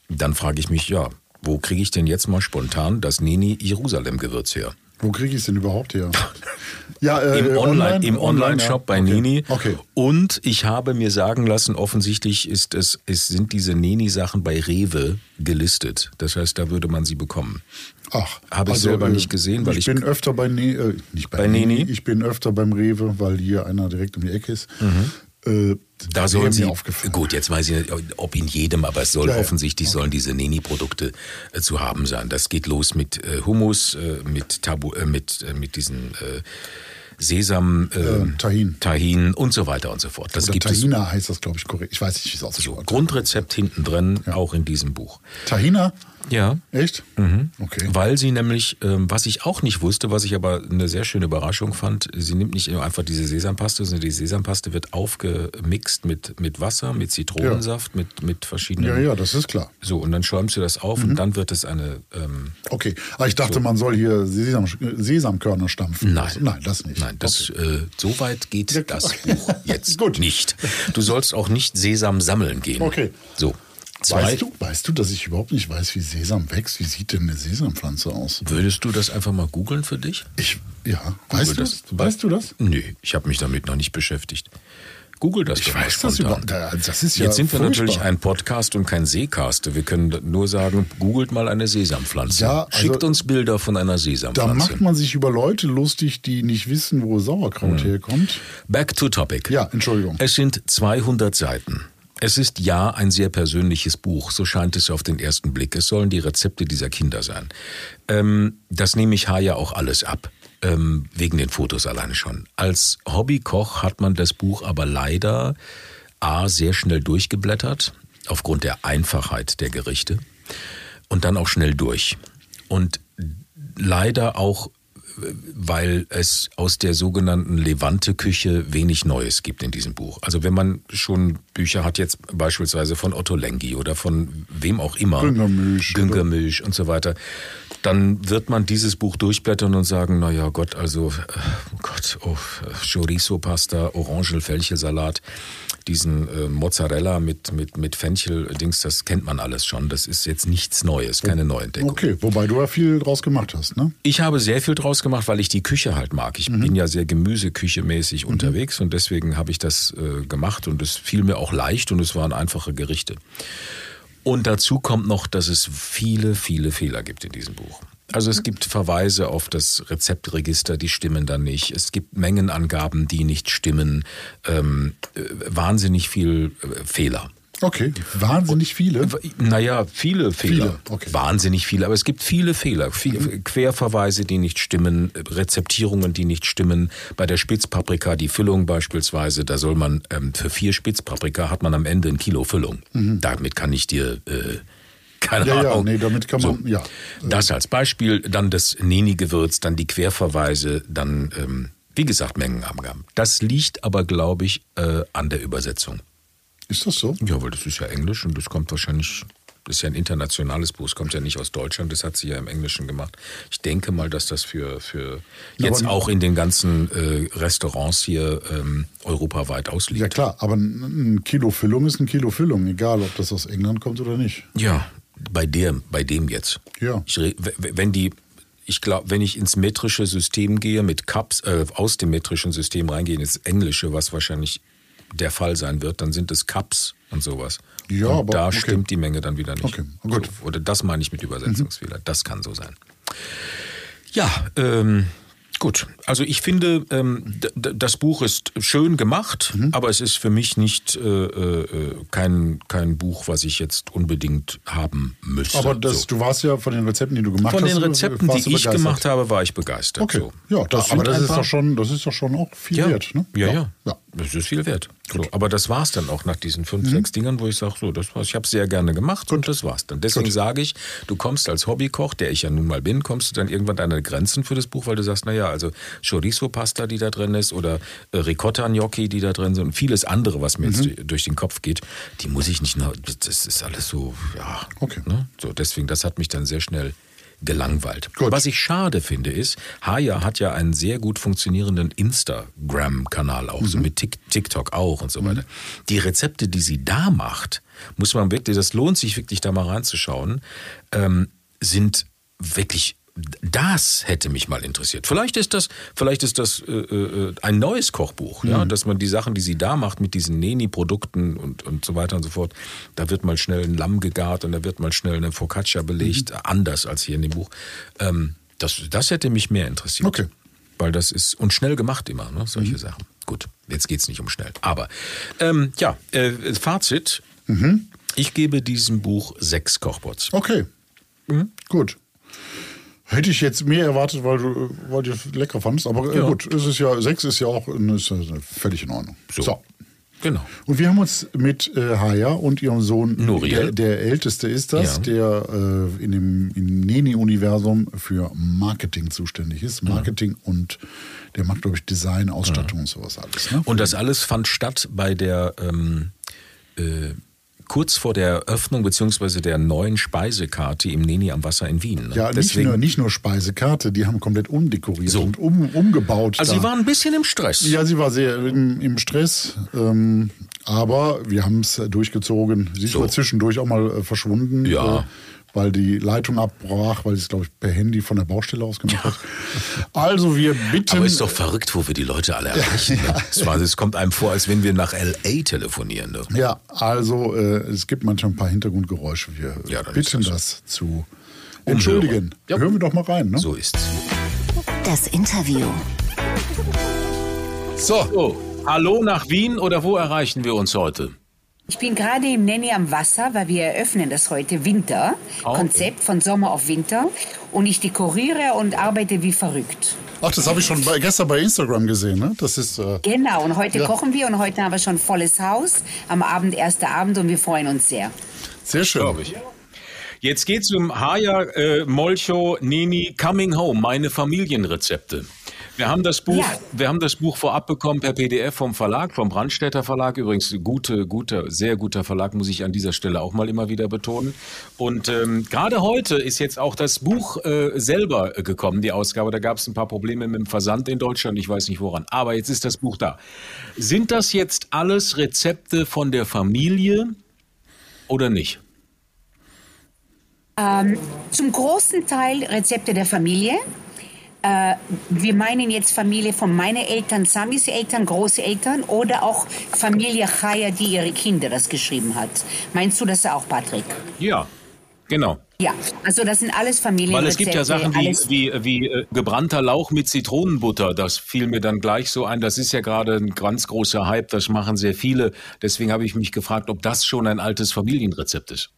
Dann frage ich mich, ja, wo kriege ich denn jetzt mal spontan das Neni Jerusalem-Gewürz her? Wo kriege ich es denn überhaupt her? ja, äh, Im Online, im Online-Shop ja. bei okay. Neni. Okay. Und ich habe mir sagen lassen, offensichtlich ist es, es sind diese Neni-Sachen bei Rewe gelistet. Das heißt, da würde man sie bekommen. Ach, Habe ich selber nicht gesehen, weil ich, ich- bin öfter bei, ne äh, nicht bei, Bei Neni. Neni? Ich bin öfter beim Rewe, weil hier einer direkt um die Ecke ist. Mhm. Äh, Da sollen sie, gut, jetzt weiß ich nicht, ob in jedem, aber es soll Ja, ja. offensichtlich sollen diese Neni-Produkte äh, zu haben sein. Das geht los mit äh, Hummus, äh, mit Tabu, äh, mit äh, mit diesen äh, Sesam, Tahin. Tahin und so weiter und so fort. Das Oder gibt es Tahina heißt das, glaube ich, korrekt. Ich weiß nicht, wie es so. ausgesprochen wird. Grundrezept hinten drin, auch in diesem Buch. Tahina? Ja. Echt? Okay. Weil sie nämlich, ähm, was ich auch nicht wusste, was ich aber eine sehr schöne Überraschung fand, sie nimmt nicht einfach diese Sesampaste, sondern die Sesampaste wird aufgemixt mit, mit Wasser, mit Zitronensaft, mit, mit verschiedenen. Ja, ja, das ist klar. So, und dann schäumst du das auf und dann wird es eine. Ähm, Okay, aber ich dachte, man soll hier Sesam, Sesamkörner stampfen. Nein. Nein, das nicht. nein, das, Okay. äh, so weit geht Ja, das. Buch jetzt Gut. nicht. Du sollst auch nicht Sesam sammeln gehen. Okay. So. Zwei, Weißt du, weißt du, dass ich überhaupt nicht weiß, wie Sesam wächst? Wie sieht denn eine Sesampflanze aus? Würdest du das einfach mal googeln für dich? Ich, ja, weißt du das. Weißt du das? Nö, ich habe mich damit noch nicht beschäftigt. Google das Ich doch mal weiß das spontan. überhaupt. da- Das ist ja Jetzt sind wir furchtbar. natürlich ein Podcast und kein Seecast. Wir können nur sagen, googelt mal eine Sesampflanze. Ja, also- Schickt uns Bilder von einer Da Sesampflanze. macht man sich über Leute lustig, die nicht wissen, wo Sauerkraut herkommt. Back to topic. Ja, Entschuldigung. Es sind 200 Seiten. Es ist ja ein sehr persönliches Buch, so scheint es auf den ersten Blick. Es sollen die Rezepte dieser Kinder sein. Ähm, das nehme ich Haya auch alles ab, ähm, wegen den Fotos alleine schon. Als Hobbykoch hat man das Buch aber leider A sehr schnell durchgeblättert, aufgrund der Einfachheit der Gerichte, und dann auch schnell durch. Und leider auch weil es aus der sogenannten Levante-Küche wenig Neues gibt in diesem Buch. Also wenn man schon Bücher hat, jetzt beispielsweise von Otto Lengi oder von wem auch immer, Güngermüsch, Güngermüsch und so weiter, dann wird man dieses Buch durchblättern und sagen, na ja Gott, also äh, Gott, oh, Chorizo-Pasta, Orangenfelchesalat, diesen äh, Mozzarella mit, mit, mit Fenchel-Dings, das kennt man alles schon. Das ist jetzt nichts Neues, keine Neuentdeckung. Okay, wobei du ja viel draus gemacht hast, ne? Ich habe sehr viel draus gemacht, weil ich die Küche halt mag. Ich bin ja sehr gemüseküchemäßig unterwegs und deswegen habe ich das äh, gemacht und es fiel mir auch leicht und es waren einfache Gerichte. Und dazu kommt noch, dass es viele, viele Fehler gibt in diesem Buch. Also es gibt Verweise auf das Rezeptregister, die stimmen dann nicht. Es gibt Mengenangaben, die nicht stimmen. Ähm, äh, wahnsinnig viel äh, Fehler. Okay, wahnsinnig viele. Naja, viele Fehler. Viele, okay. Wahnsinnig viele, aber es gibt viele Fehler. Viel, Mhm. Querverweise, die nicht stimmen, Rezeptierungen, die nicht stimmen. Bei der Spitzpaprika, die Füllung beispielsweise, da soll man ähm, für vier Spitzpaprika hat man am Ende ein Kilo Füllung. Damit kann ich dir äh, keine. Ja, ja, Ahnung. nee, damit kann man- ja. Das als Beispiel, dann das Neni-Gewürz, dann die Querverweise, dann, ähm, wie gesagt, Mengenangaben. Das liegt aber, glaube ich, äh, an der Übersetzung. Ist das so? Ja, weil das ist ja Englisch und das kommt wahrscheinlich, das ist ja ein internationales Buch, es kommt ja nicht aus Deutschland, das hat sie ja im Englischen gemacht. Ich denke mal, dass das für, für Ja, jetzt aber- auch in den ganzen äh, Restaurants hier ähm, europaweit ausliegt. Ja klar, aber ein ein Kilo Füllung ist ein Kilo Füllung, egal ob das aus England kommt oder nicht. Ja, bei dem, bei dem jetzt. Ja. Ich, wenn die, ich glaube, wenn ich ins metrische System gehe, mit Cups, äh, aus dem metrischen System reingehe, ins Englische, was wahrscheinlich der Fall sein wird, dann sind es Cups und sowas. Ja, und aber da okay. stimmt die Menge dann wieder nicht. Okay, gut. So, oder das meine ich mit Übersetzungsfehler. Das kann so sein. Ja, ähm, gut. Also ich finde, ähm, das Buch ist schön gemacht, Mhm. aber es ist für mich nicht äh, äh, kein, kein Buch, was ich jetzt unbedingt haben müsste. Aber das, so. du warst ja von den Rezepten, die du gemacht Von hast. den Rezepten, die ich begeistert. gemacht habe, war ich begeistert. Okay, So. ja, das, aber das ist, doch schon, das ist doch schon auch viel ja. wert. Ne? Ja, ja, ja. Das ist viel wert. So, aber das war's dann auch nach diesen fünf, sechs Dingern, wo ich sage, so, das war's. Ich habe sehr gerne gemacht und das war's dann. Deswegen Gut. sage ich, du kommst als Hobbykoch, der ich ja nun mal bin, kommst du dann irgendwann an deine Grenzen für das Buch, weil du sagst, naja, also Chorizo-Pasta, die da drin ist, oder äh, Ricotta-Gnocchi, die da drin sind und vieles andere, was mir jetzt durch den Kopf geht, die muss ich nicht das ist alles so, ja. Okay. Ne? So, deswegen, das hat mich dann sehr schnell gelangweilt. Gut. Was ich schade finde ist, Haya hat ja einen sehr gut funktionierenden Instagram-Kanal auch, so mit Tik TikTok auch und so weiter. Die Rezepte, die sie da macht, muss man wirklich, das lohnt sich wirklich da mal reinzuschauen, ähm, sind wirklich das hätte mich mal interessiert. Vielleicht ist das, vielleicht ist das äh, äh, ein neues Kochbuch, ja, dass man die Sachen, die sie da macht mit diesen Neni-Produkten und, und so weiter und so fort, da wird mal schnell ein Lamm gegart und da wird mal schnell eine Focaccia belegt, anders als hier in dem Buch. Ähm, das, das hätte mich mehr interessiert. Okay. Weil das ist, und schnell gemacht immer, ne, solche Sachen. Gut. jetzt geht's nicht um schnell. Aber ähm, ja, äh, Fazit. Ich gebe diesem Buch sechs Kochbots. Okay. Gut. Hätte ich jetzt mehr erwartet, weil du, weil du lecker fandest, aber äh, Ja. gut, es ist ja, sechs ist ja auch ist ja völlig in Ordnung. So. Genau. Und wir haben uns mit äh, Haya und ihrem Sohn, Nuriel. der, der älteste ist das, Ja. der äh, in dem im Neni-Universum für Marketing zuständig ist. Marketing und der macht, glaube ich, Design, Ausstattung und sowas alles. Ne? Und das alles fand statt bei der ähm, äh, kurz vor der Eröffnung beziehungsweise der neuen Speisekarte im Neni am Wasser in Wien. Ne? ja, nicht Deswegen, nur, nicht nur Speisekarte, die haben komplett umdekoriert So. und um, umgebaut. also da. sie waren ein bisschen im Stress. Ja, sie war sehr im, im Stress, ähm, aber wir haben es durchgezogen. Sie ist So. zwischendurch auch mal äh, verschwunden, Ja. äh, weil die Leitung abbrach, weil sie es, glaube ich, per Handy von der Baustelle aus gemacht hat. Also wir bitten... Aber ist doch verrückt, wo wir die Leute alle erreichen. ne? Es, war, es kommt einem vor, als wenn wir nach L.A. telefonieren. Ne? ja, also äh, es gibt manchmal ein paar Hintergrundgeräusche. Wir Ja, bitten das zu entschuldigen. Ja. Hören wir doch mal rein. Ne? So ist's. Das Interview. So, Oh, hallo nach Wien oder wo erreichen wir uns heute? Ich bin gerade im Nenni am Wasser, weil wir eröffnen das heute Winter. Oh, okay. Konzept von Sommer auf Winter. Und ich dekoriere und arbeite wie verrückt. Ach, das habe ich schon bei, gestern bei Instagram gesehen. Ne? Das ist... Äh, Genau, und heute Ja. kochen wir und heute haben wir schon volles Haus. Am Abend, erster Abend und wir freuen uns sehr. sehr schön. Glaube ich. Jetzt geht's um Haya äh, Molcho Nini Coming Home, meine Familienrezepte. Wir haben das Buch, Ja. wir haben das Buch vorab bekommen per PDF vom Verlag, vom Brandstätter Verlag. Übrigens gute, guter, sehr guter Verlag, muss ich an dieser Stelle auch mal immer wieder betonen. Und ähm, gerade heute ist jetzt auch das Buch äh, selber gekommen, die Ausgabe. Da gab es ein paar Probleme mit dem Versand in Deutschland. Ich weiß nicht woran. Aber jetzt ist das Buch da. Sind das jetzt alles Rezepte von der Familie oder nicht? Zum großen Teil Rezepte der Familie. Äh, wir meinen jetzt Familie von meinen Eltern, Samis Eltern, Großeltern oder auch Familie Chaya, die ihre Kinder das geschrieben hat. Meinst du das auch, Patrick? Ja, genau. Ja, also das sind alles Weil Familienrezepte. es gibt ja Sachen wie, wie, wie äh, gebrannter Lauch mit Zitronenbutter. Das fiel mir dann gleich so ein. Das ist ja gerade ein ganz großer Hype. Das machen sehr viele. Deswegen habe ich mich gefragt, ob das schon ein altes Familienrezept ist.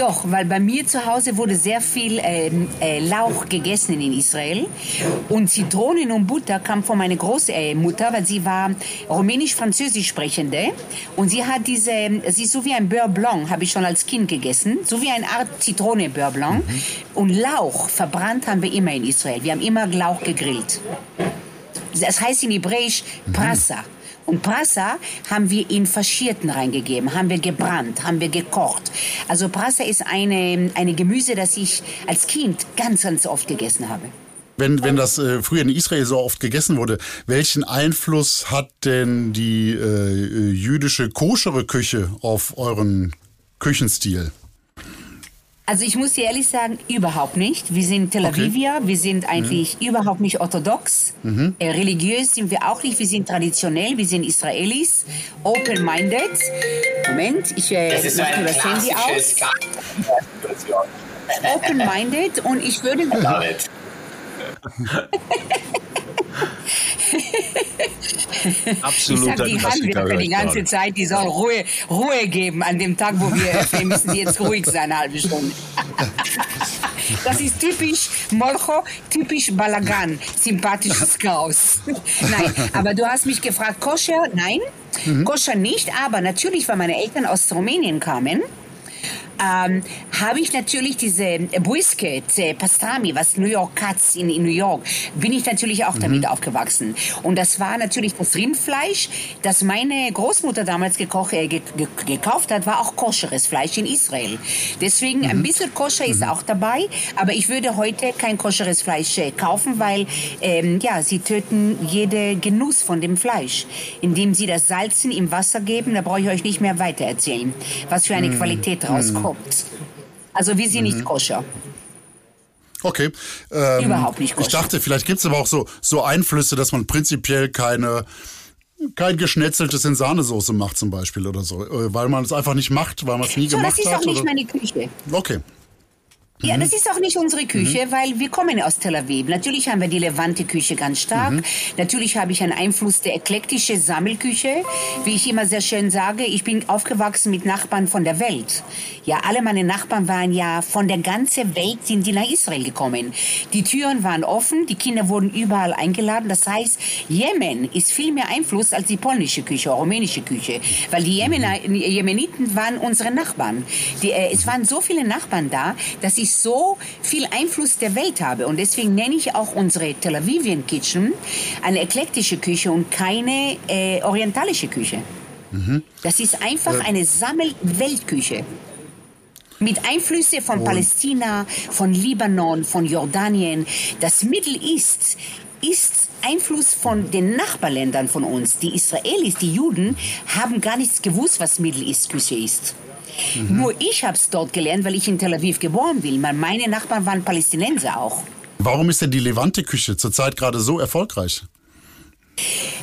Doch, weil bei mir zu Hause wurde sehr viel ähm, äh, Lauch gegessen in Israel. Und Zitronen und Butter kam von meiner Großmutter, weil sie war rumänisch-französisch sprechende. Und sie hat diese, sie ist so wie ein Beurre Blanc, habe ich schon als Kind gegessen. So wie eine Art Zitrone Beurre Blanc. Und Lauch verbrannt haben wir immer in Israel. Wir haben immer Lauch gegrillt. Das heißt in Hebräisch Prasa. Und Prasa haben wir in Faschierten reingegeben, haben wir gebrannt, haben wir gekocht. Also Prasa ist eine, eine Gemüse, das ich als Kind ganz, ganz oft gegessen habe. Wenn, wenn das äh, früher in Israel so oft gegessen wurde, welchen Einfluss hat denn die äh, jüdische koschere Küche auf euren Küchenstil? Also ich muss dir ehrlich sagen, überhaupt nicht. Wir sind Tel Okay. Avivier, wir sind eigentlich überhaupt nicht orthodox. Äh, religiös sind wir auch nicht, wir sind traditionell, wir sind Israelis, open-minded. Moment, ich äh, Das ist so mach ein nur das Handy aus. Open-minded und ich würde... It. Ich Absoluter sag die. Handwerker die ganze. Zeit, die sollen Ruhe, Ruhe geben. An dem Tag, wo wir öffnen, müssen sie jetzt ruhig sein, eine halbe Stunde. Das ist typisch Molcho, typisch Balagan, sympathisches Chaos. Nein, aber du hast mich gefragt, Koscher? Nein, Koscher nicht, aber natürlich, weil meine Eltern aus Rumänien kamen, ähm, habe ich natürlich diese Brisket, äh, Pastrami, was New York Cuts in, in New York, bin ich natürlich auch damit aufgewachsen. Und das war natürlich das Rindfleisch, das meine Großmutter damals gekocht, äh, ge ge gekauft hat, war auch koscheres Fleisch in Israel. Deswegen ein bisschen koscher ist auch dabei, aber ich würde heute kein koscheres Fleisch äh, kaufen, weil ähm, ja, sie töten jede Genuss von dem Fleisch, indem sie das Salzen im Wasser geben. Da brauche ich euch nicht mehr weiter erzählen, was für eine Qualität rauskommt. Also wir sind nicht koscher. Okay. Ähm, Überhaupt nicht Ich koscher. dachte, vielleicht gibt es aber auch so, so Einflüsse, dass man prinzipiell keine kein geschnetzeltes in Sahnesoße macht zum Beispiel oder so, äh, weil man es einfach nicht macht, weil man es nie So, gemacht das ist hat. auch nicht oder? meine Küche. Okay. Ja, das ist auch nicht unsere Küche, mhm. weil wir kommen aus Tel Aviv. Natürlich haben wir die Levante Küche ganz stark. Mhm. Natürlich habe ich einen Einfluss der eklektische Sammelküche. Wie ich immer sehr schön sage, ich bin aufgewachsen mit Nachbarn von der Welt. Ja, alle meine Nachbarn waren ja von der ganzen Welt sind die nach Israel gekommen. Die Türen waren offen, die Kinder wurden überall eingeladen. Das heißt, Jemen ist viel mehr Einfluss als die polnische Küche, rumänische Küche, weil die Jemener, Jemeniten waren unsere Nachbarn. Die, äh, es waren so viele Nachbarn da, dass ich so viel Einfluss der Welt habe. Und deswegen nenne ich auch unsere Tel Avivian Kitchen eine eklektische Küche und keine äh, orientalische Küche. Mhm. Das ist einfach äh. eine Sammel-Weltküche. Mit Einflüsse von Palästina, von Libanon, von Jordanien. Das Middle East ist Einfluss von den Nachbarländern von uns. Die Israelis, die Juden, haben gar nichts gewusst, was Middle East Küche ist. Mhm. Nur ich habe es dort gelernt, weil ich in Tel Aviv geboren bin. Meine Nachbarn waren Palästinenser auch. Warum ist denn die Levante-Küche zurzeit gerade so erfolgreich?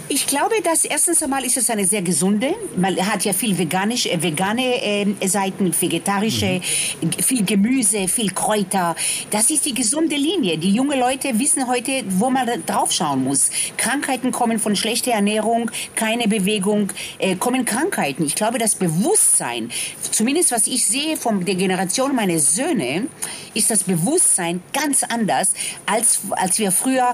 Ich glaube, dass erstens einmal ist es eine sehr gesunde. Man hat ja viel veganisch, äh, vegane äh, Seiten, vegetarische, mhm. viel Gemüse, viel Kräuter. Das ist die gesunde Linie. Die jungen Leute wissen heute, wo man draufschauen muss. Krankheiten kommen von schlechter Ernährung, keine Bewegung, äh, kommen Krankheiten. Ich glaube, das Bewusstsein, zumindest was ich sehe von der Generation meiner Söhne, ist das Bewusstsein ganz anders, als, als wir früher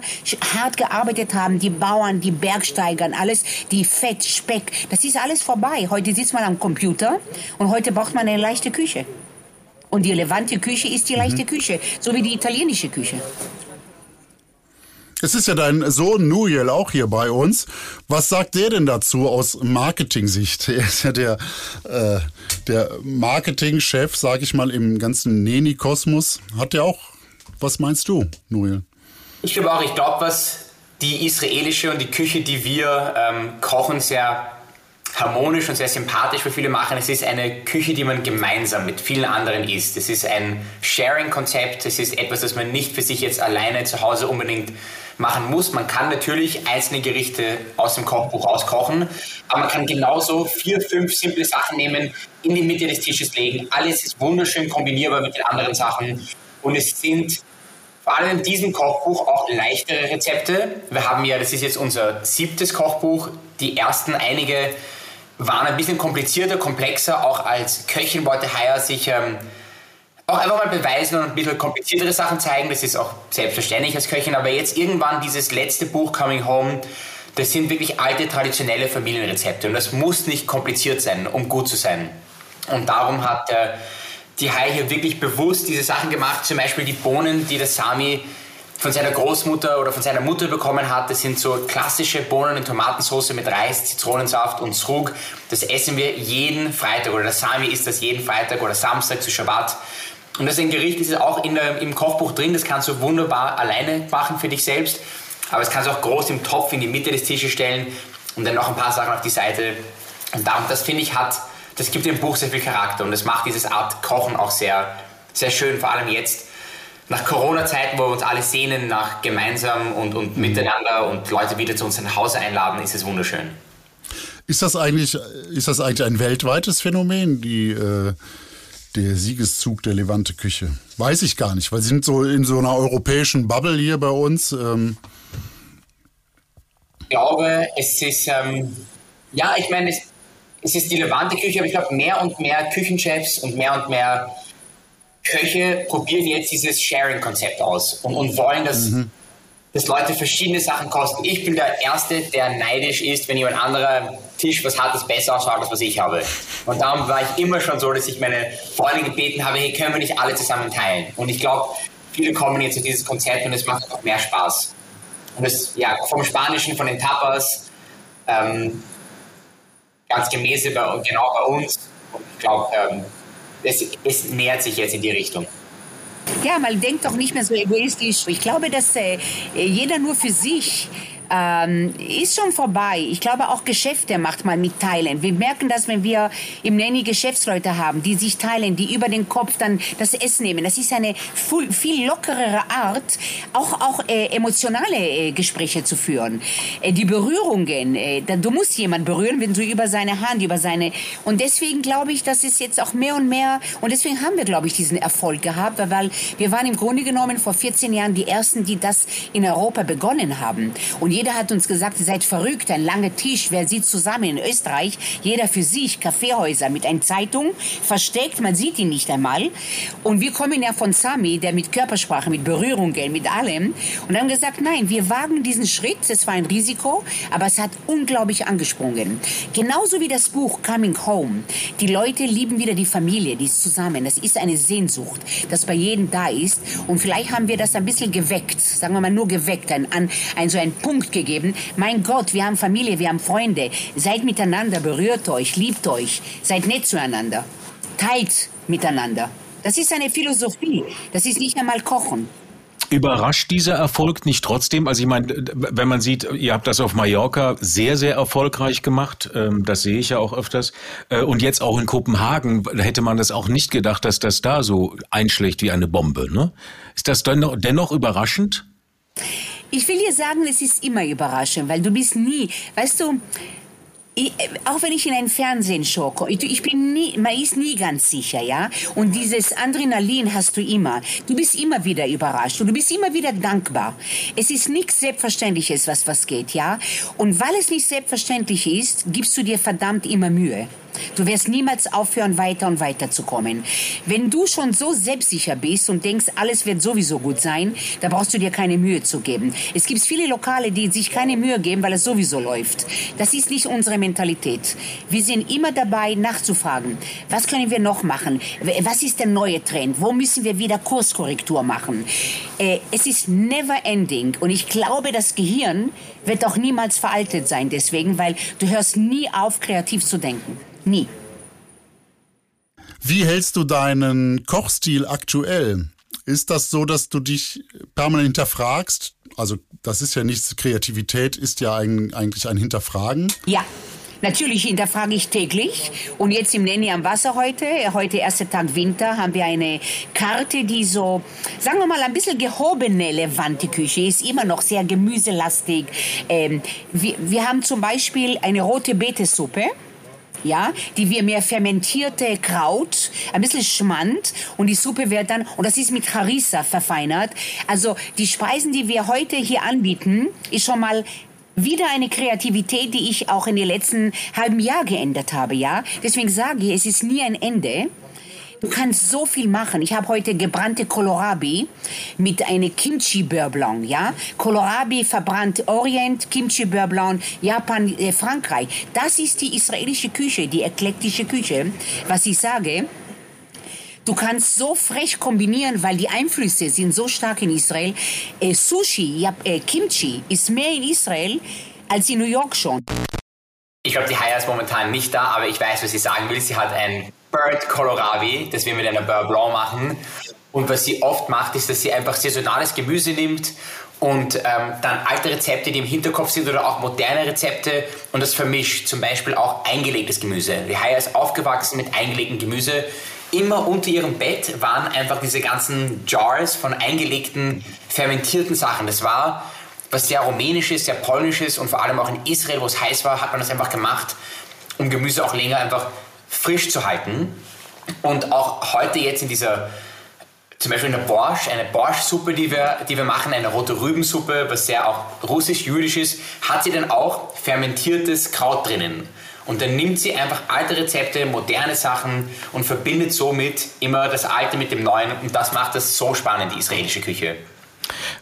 hart gearbeitet haben, die Bauern, die Bergsteigern, alles, die Fett, Speck, das ist alles vorbei. Heute sitzt man am Computer und heute braucht man eine leichte Küche. Und die relevante Küche ist die leichte mhm. Küche, so wie die italienische Küche. Es ist ja dein Sohn Nuriel auch hier bei uns. Was sagt der denn dazu aus Marketing-Sicht? Er ist ja der, äh, der Marketing-Chef, sag ich mal, im ganzen Neni-Kosmos. Hat der auch, was meinst du, Nuriel? Ich glaube auch, ich glaube, was die israelische und die Küche, die wir ähm, kochen, sehr harmonisch und sehr sympathisch für viele machen. Es ist eine Küche, die man gemeinsam mit vielen anderen isst. Es ist ein Sharing-Konzept. Es ist etwas, das man nicht für sich jetzt alleine zu Hause unbedingt machen muss. Man kann natürlich einzelne Gerichte aus dem Kochbuch auskochen, aber man kann genauso vier, fünf simple Sachen nehmen, in die Mitte des Tisches legen. Alles ist wunderschön kombinierbar mit den anderen Sachen und es sind vor allem in diesem Kochbuch auch leichtere Rezepte. Wir haben ja, das ist jetzt unser siebtes Kochbuch, die ersten einige waren ein bisschen komplizierter, komplexer. Auch als Köchin wollte Haya sich ähm, auch einfach mal beweisen und ein bisschen kompliziertere Sachen zeigen. Das ist auch selbstverständlich als Köchin. Aber jetzt irgendwann dieses letzte Buch, Coming Home, das sind wirklich alte, traditionelle Familienrezepte. Und das muss nicht kompliziert sein, um gut zu sein. Und darum hat äh, die Hai hier wirklich bewusst diese Sachen gemacht. Zum Beispiel die Bohnen, die der Sami von seiner Großmutter oder von seiner Mutter bekommen hat. Das sind so klassische Bohnen in Tomatensauce mit Reis, Zitronensaft und Srug. Das essen wir jeden Freitag oder der Sami isst das jeden Freitag oder Samstag zu Shabbat. Und das ist ein Gericht, das ist auch der, im Kochbuch drin. Das kannst du wunderbar alleine machen für dich selbst. Aber das kannst du auch groß im Topf in die Mitte des Tisches stellen und dann noch ein paar Sachen auf die Seite. Und das finde ich hat das gibt dem Buch sehr viel Charakter und das macht dieses Art Kochen auch sehr, sehr schön, vor allem jetzt nach Corona-Zeiten, wo wir uns alle sehnen nach gemeinsam und, und miteinander und Leute wieder zu uns nach Hause einladen, ist es wunderschön. Ist das eigentlich, ist das eigentlich ein weltweites Phänomen, die, äh, der Siegeszug der Levante-Küche? Weiß ich gar nicht, weil sie sind so in so einer europäischen Bubble hier bei uns. Ähm. Ich glaube, es ist, ähm, ja, ich meine, es, es ist die Levante Küche, aber ich glaube, mehr und mehr Küchenchefs und mehr und mehr Köche probieren jetzt dieses Sharing-Konzept aus und, und wollen, dass, mhm. dass Leute verschiedene Sachen kosten. Ich bin der Erste, der neidisch ist, wenn jemand anderer Tisch was hat, das besser ausschaut, als was ich habe. Und darum war ich immer schon so, dass ich meine Freunde gebeten habe, hey, können wir nicht alle zusammen teilen? Und ich glaube, viele kommen jetzt auf dieses Konzept und es macht auch mehr Spaß. Und das, ja, vom Spanischen, von den Tapas, ähm, ganz gemäß bei, genau bei uns. Und ich glaube, ähm, es, es nähert sich jetzt in die Richtung. Ja, man denkt doch nicht mehr so egoistisch. Ich glaube, dass äh, jeder nur für sich ähm, ist schon vorbei. Ich glaube auch Geschäfte macht man mit Teilen. Wir merken das, wenn wir im Nanny Geschäftsleute haben, die sich teilen, die über den Kopf dann das Essen nehmen. Das ist eine viel, lockerere Art, auch, auch äh, emotionale äh, Gespräche zu führen. Äh, die Berührungen, äh, du musst jemand berühren, wenn du über seine Hand, über seine... Und deswegen glaube ich, dass es jetzt auch mehr und mehr... Und deswegen haben wir, glaube ich, diesen Erfolg gehabt, weil wir waren im Grunde genommen vor 14 Jahren die Ersten, die das in Europa begonnen haben. Und jeder hat uns gesagt, ihr seid verrückt, ein langer Tisch, wer sieht zusammen in Österreich, jeder für sich, Kaffeehäuser mit einer Zeitung, versteckt, man sieht ihn nicht einmal. Und wir kommen ja von Sami, der mit Körpersprache, mit Berührungen, mit allem. Und haben gesagt, nein, wir wagen diesen Schritt, es war ein Risiko, aber es hat unglaublich angesprungen. Genauso wie das Buch Coming Home. Die Leute lieben wieder die Familie, die ist zusammen. Das ist eine Sehnsucht, das bei jedem da ist. Und vielleicht haben wir das ein bisschen geweckt, sagen wir mal nur geweckt, ein, ein, ein so einen Punkt gegeben. Mein Gott, wir haben Familie, wir haben Freunde. Seid miteinander, berührt euch, liebt euch, seid nett zueinander, teilt miteinander. Das ist eine Philosophie. Das ist nicht einmal Kochen. Überrascht dieser Erfolg nicht trotzdem? Also ich meine, wenn man sieht, ihr habt das auf Mallorca sehr, sehr erfolgreich gemacht, ähm, das sehe ich ja auch öfters, äh, und jetzt auch in Kopenhagen hätte man das auch nicht gedacht, dass das da so einschlägt wie eine Bombe. Ne? Ist das dennoch, dennoch überraschend? Ich will dir sagen, es ist immer überraschend, weil du bist nie, weißt du, ich, auch wenn ich in ein Fernsehen schaue, ich bin nie, man ist nie ganz sicher, ja. Und dieses Adrenalin hast du immer. Du bist immer wieder überrascht und du bist immer wieder dankbar. Es ist nichts Selbstverständliches, was was geht, ja. Und weil es nicht selbstverständlich ist, gibst du dir verdammt immer Mühe. Du wirst niemals aufhören, weiter und weiter zu kommen. Wenn du schon so selbstsicher bist und denkst, alles wird sowieso gut sein, da brauchst du dir keine Mühe zu geben. Es gibt viele Lokale, die sich keine Mühe geben, weil es sowieso läuft. Das ist nicht unsere Mentalität. Wir sind immer dabei, nachzufragen, was können wir noch machen? Was ist der neue Trend? Wo müssen wir wieder Kurskorrektur machen? Äh, es ist never ending und ich glaube, das Gehirn wird auch niemals veraltet sein deswegen, weil du hörst nie auf, kreativ zu denken. Nie. Wie hältst du deinen Kochstil aktuell? Ist das so, dass du dich permanent hinterfragst? Also das ist ja nichts, Kreativität ist ja ein, eigentlich ein Hinterfragen. Ja, Natürlich hinterfrage ich täglich. Und jetzt im Nenni am Wasser heute, heute erster Tag Winter, haben wir eine Karte, die so, sagen wir mal, ein bisschen gehobene Levante-Küche ist, immer noch sehr gemüselastig. Ähm, wir, wir haben zum Beispiel eine rote Betesuppe ja, die wir mehr fermentierte Kraut, ein bisschen Schmand und die Suppe wird dann, und das ist mit Harissa verfeinert. Also die Speisen, die wir heute hier anbieten, ist schon mal wieder eine Kreativität, die ich auch in den letzten halben Jahr geändert habe, ja. Deswegen sage ich, es ist nie ein Ende. Du kannst so viel machen. Ich habe heute gebrannte Kohlrabi mit einem Kimchi Beurre Blanc, ja? Kohlrabi verbrannt Orient, Kimchi Beurre Japan, äh, Frankreich. Das ist die israelische Küche, die eklektische Küche. Was ich sage, Du kannst so frech kombinieren, weil die Einflüsse sind so stark in Israel. Äh, Sushi, ja, äh, Kimchi ist mehr in Israel als in New York schon. Ich glaube, die Haya ist momentan nicht da, aber ich weiß, was sie sagen will. Sie hat ein Bird Kohlrabi, das wir mit einer Beurre Blanc machen. Und was sie oft macht, ist, dass sie einfach saisonales Gemüse nimmt und ähm, dann alte Rezepte, die im Hinterkopf sind oder auch moderne Rezepte und das vermischt. Zum Beispiel auch eingelegtes Gemüse. Die Haya ist aufgewachsen mit eingelegtem Gemüse. Immer unter ihrem Bett waren einfach diese ganzen Jars von eingelegten, fermentierten Sachen. Das war was sehr rumänisches, sehr polnisches und vor allem auch in Israel, wo es heiß war, hat man das einfach gemacht, um Gemüse auch länger einfach frisch zu halten. Und auch heute jetzt in dieser, zum Beispiel in der Borsch, eine Borsch-Suppe, die wir, die wir machen, eine rote Rübensuppe, was sehr auch russisch-jüdisch ist, hat sie dann auch fermentiertes Kraut drinnen. Und dann nimmt sie einfach alte Rezepte, moderne Sachen und verbindet somit immer das Alte mit dem Neuen. Und das macht das so spannend, die israelische Küche.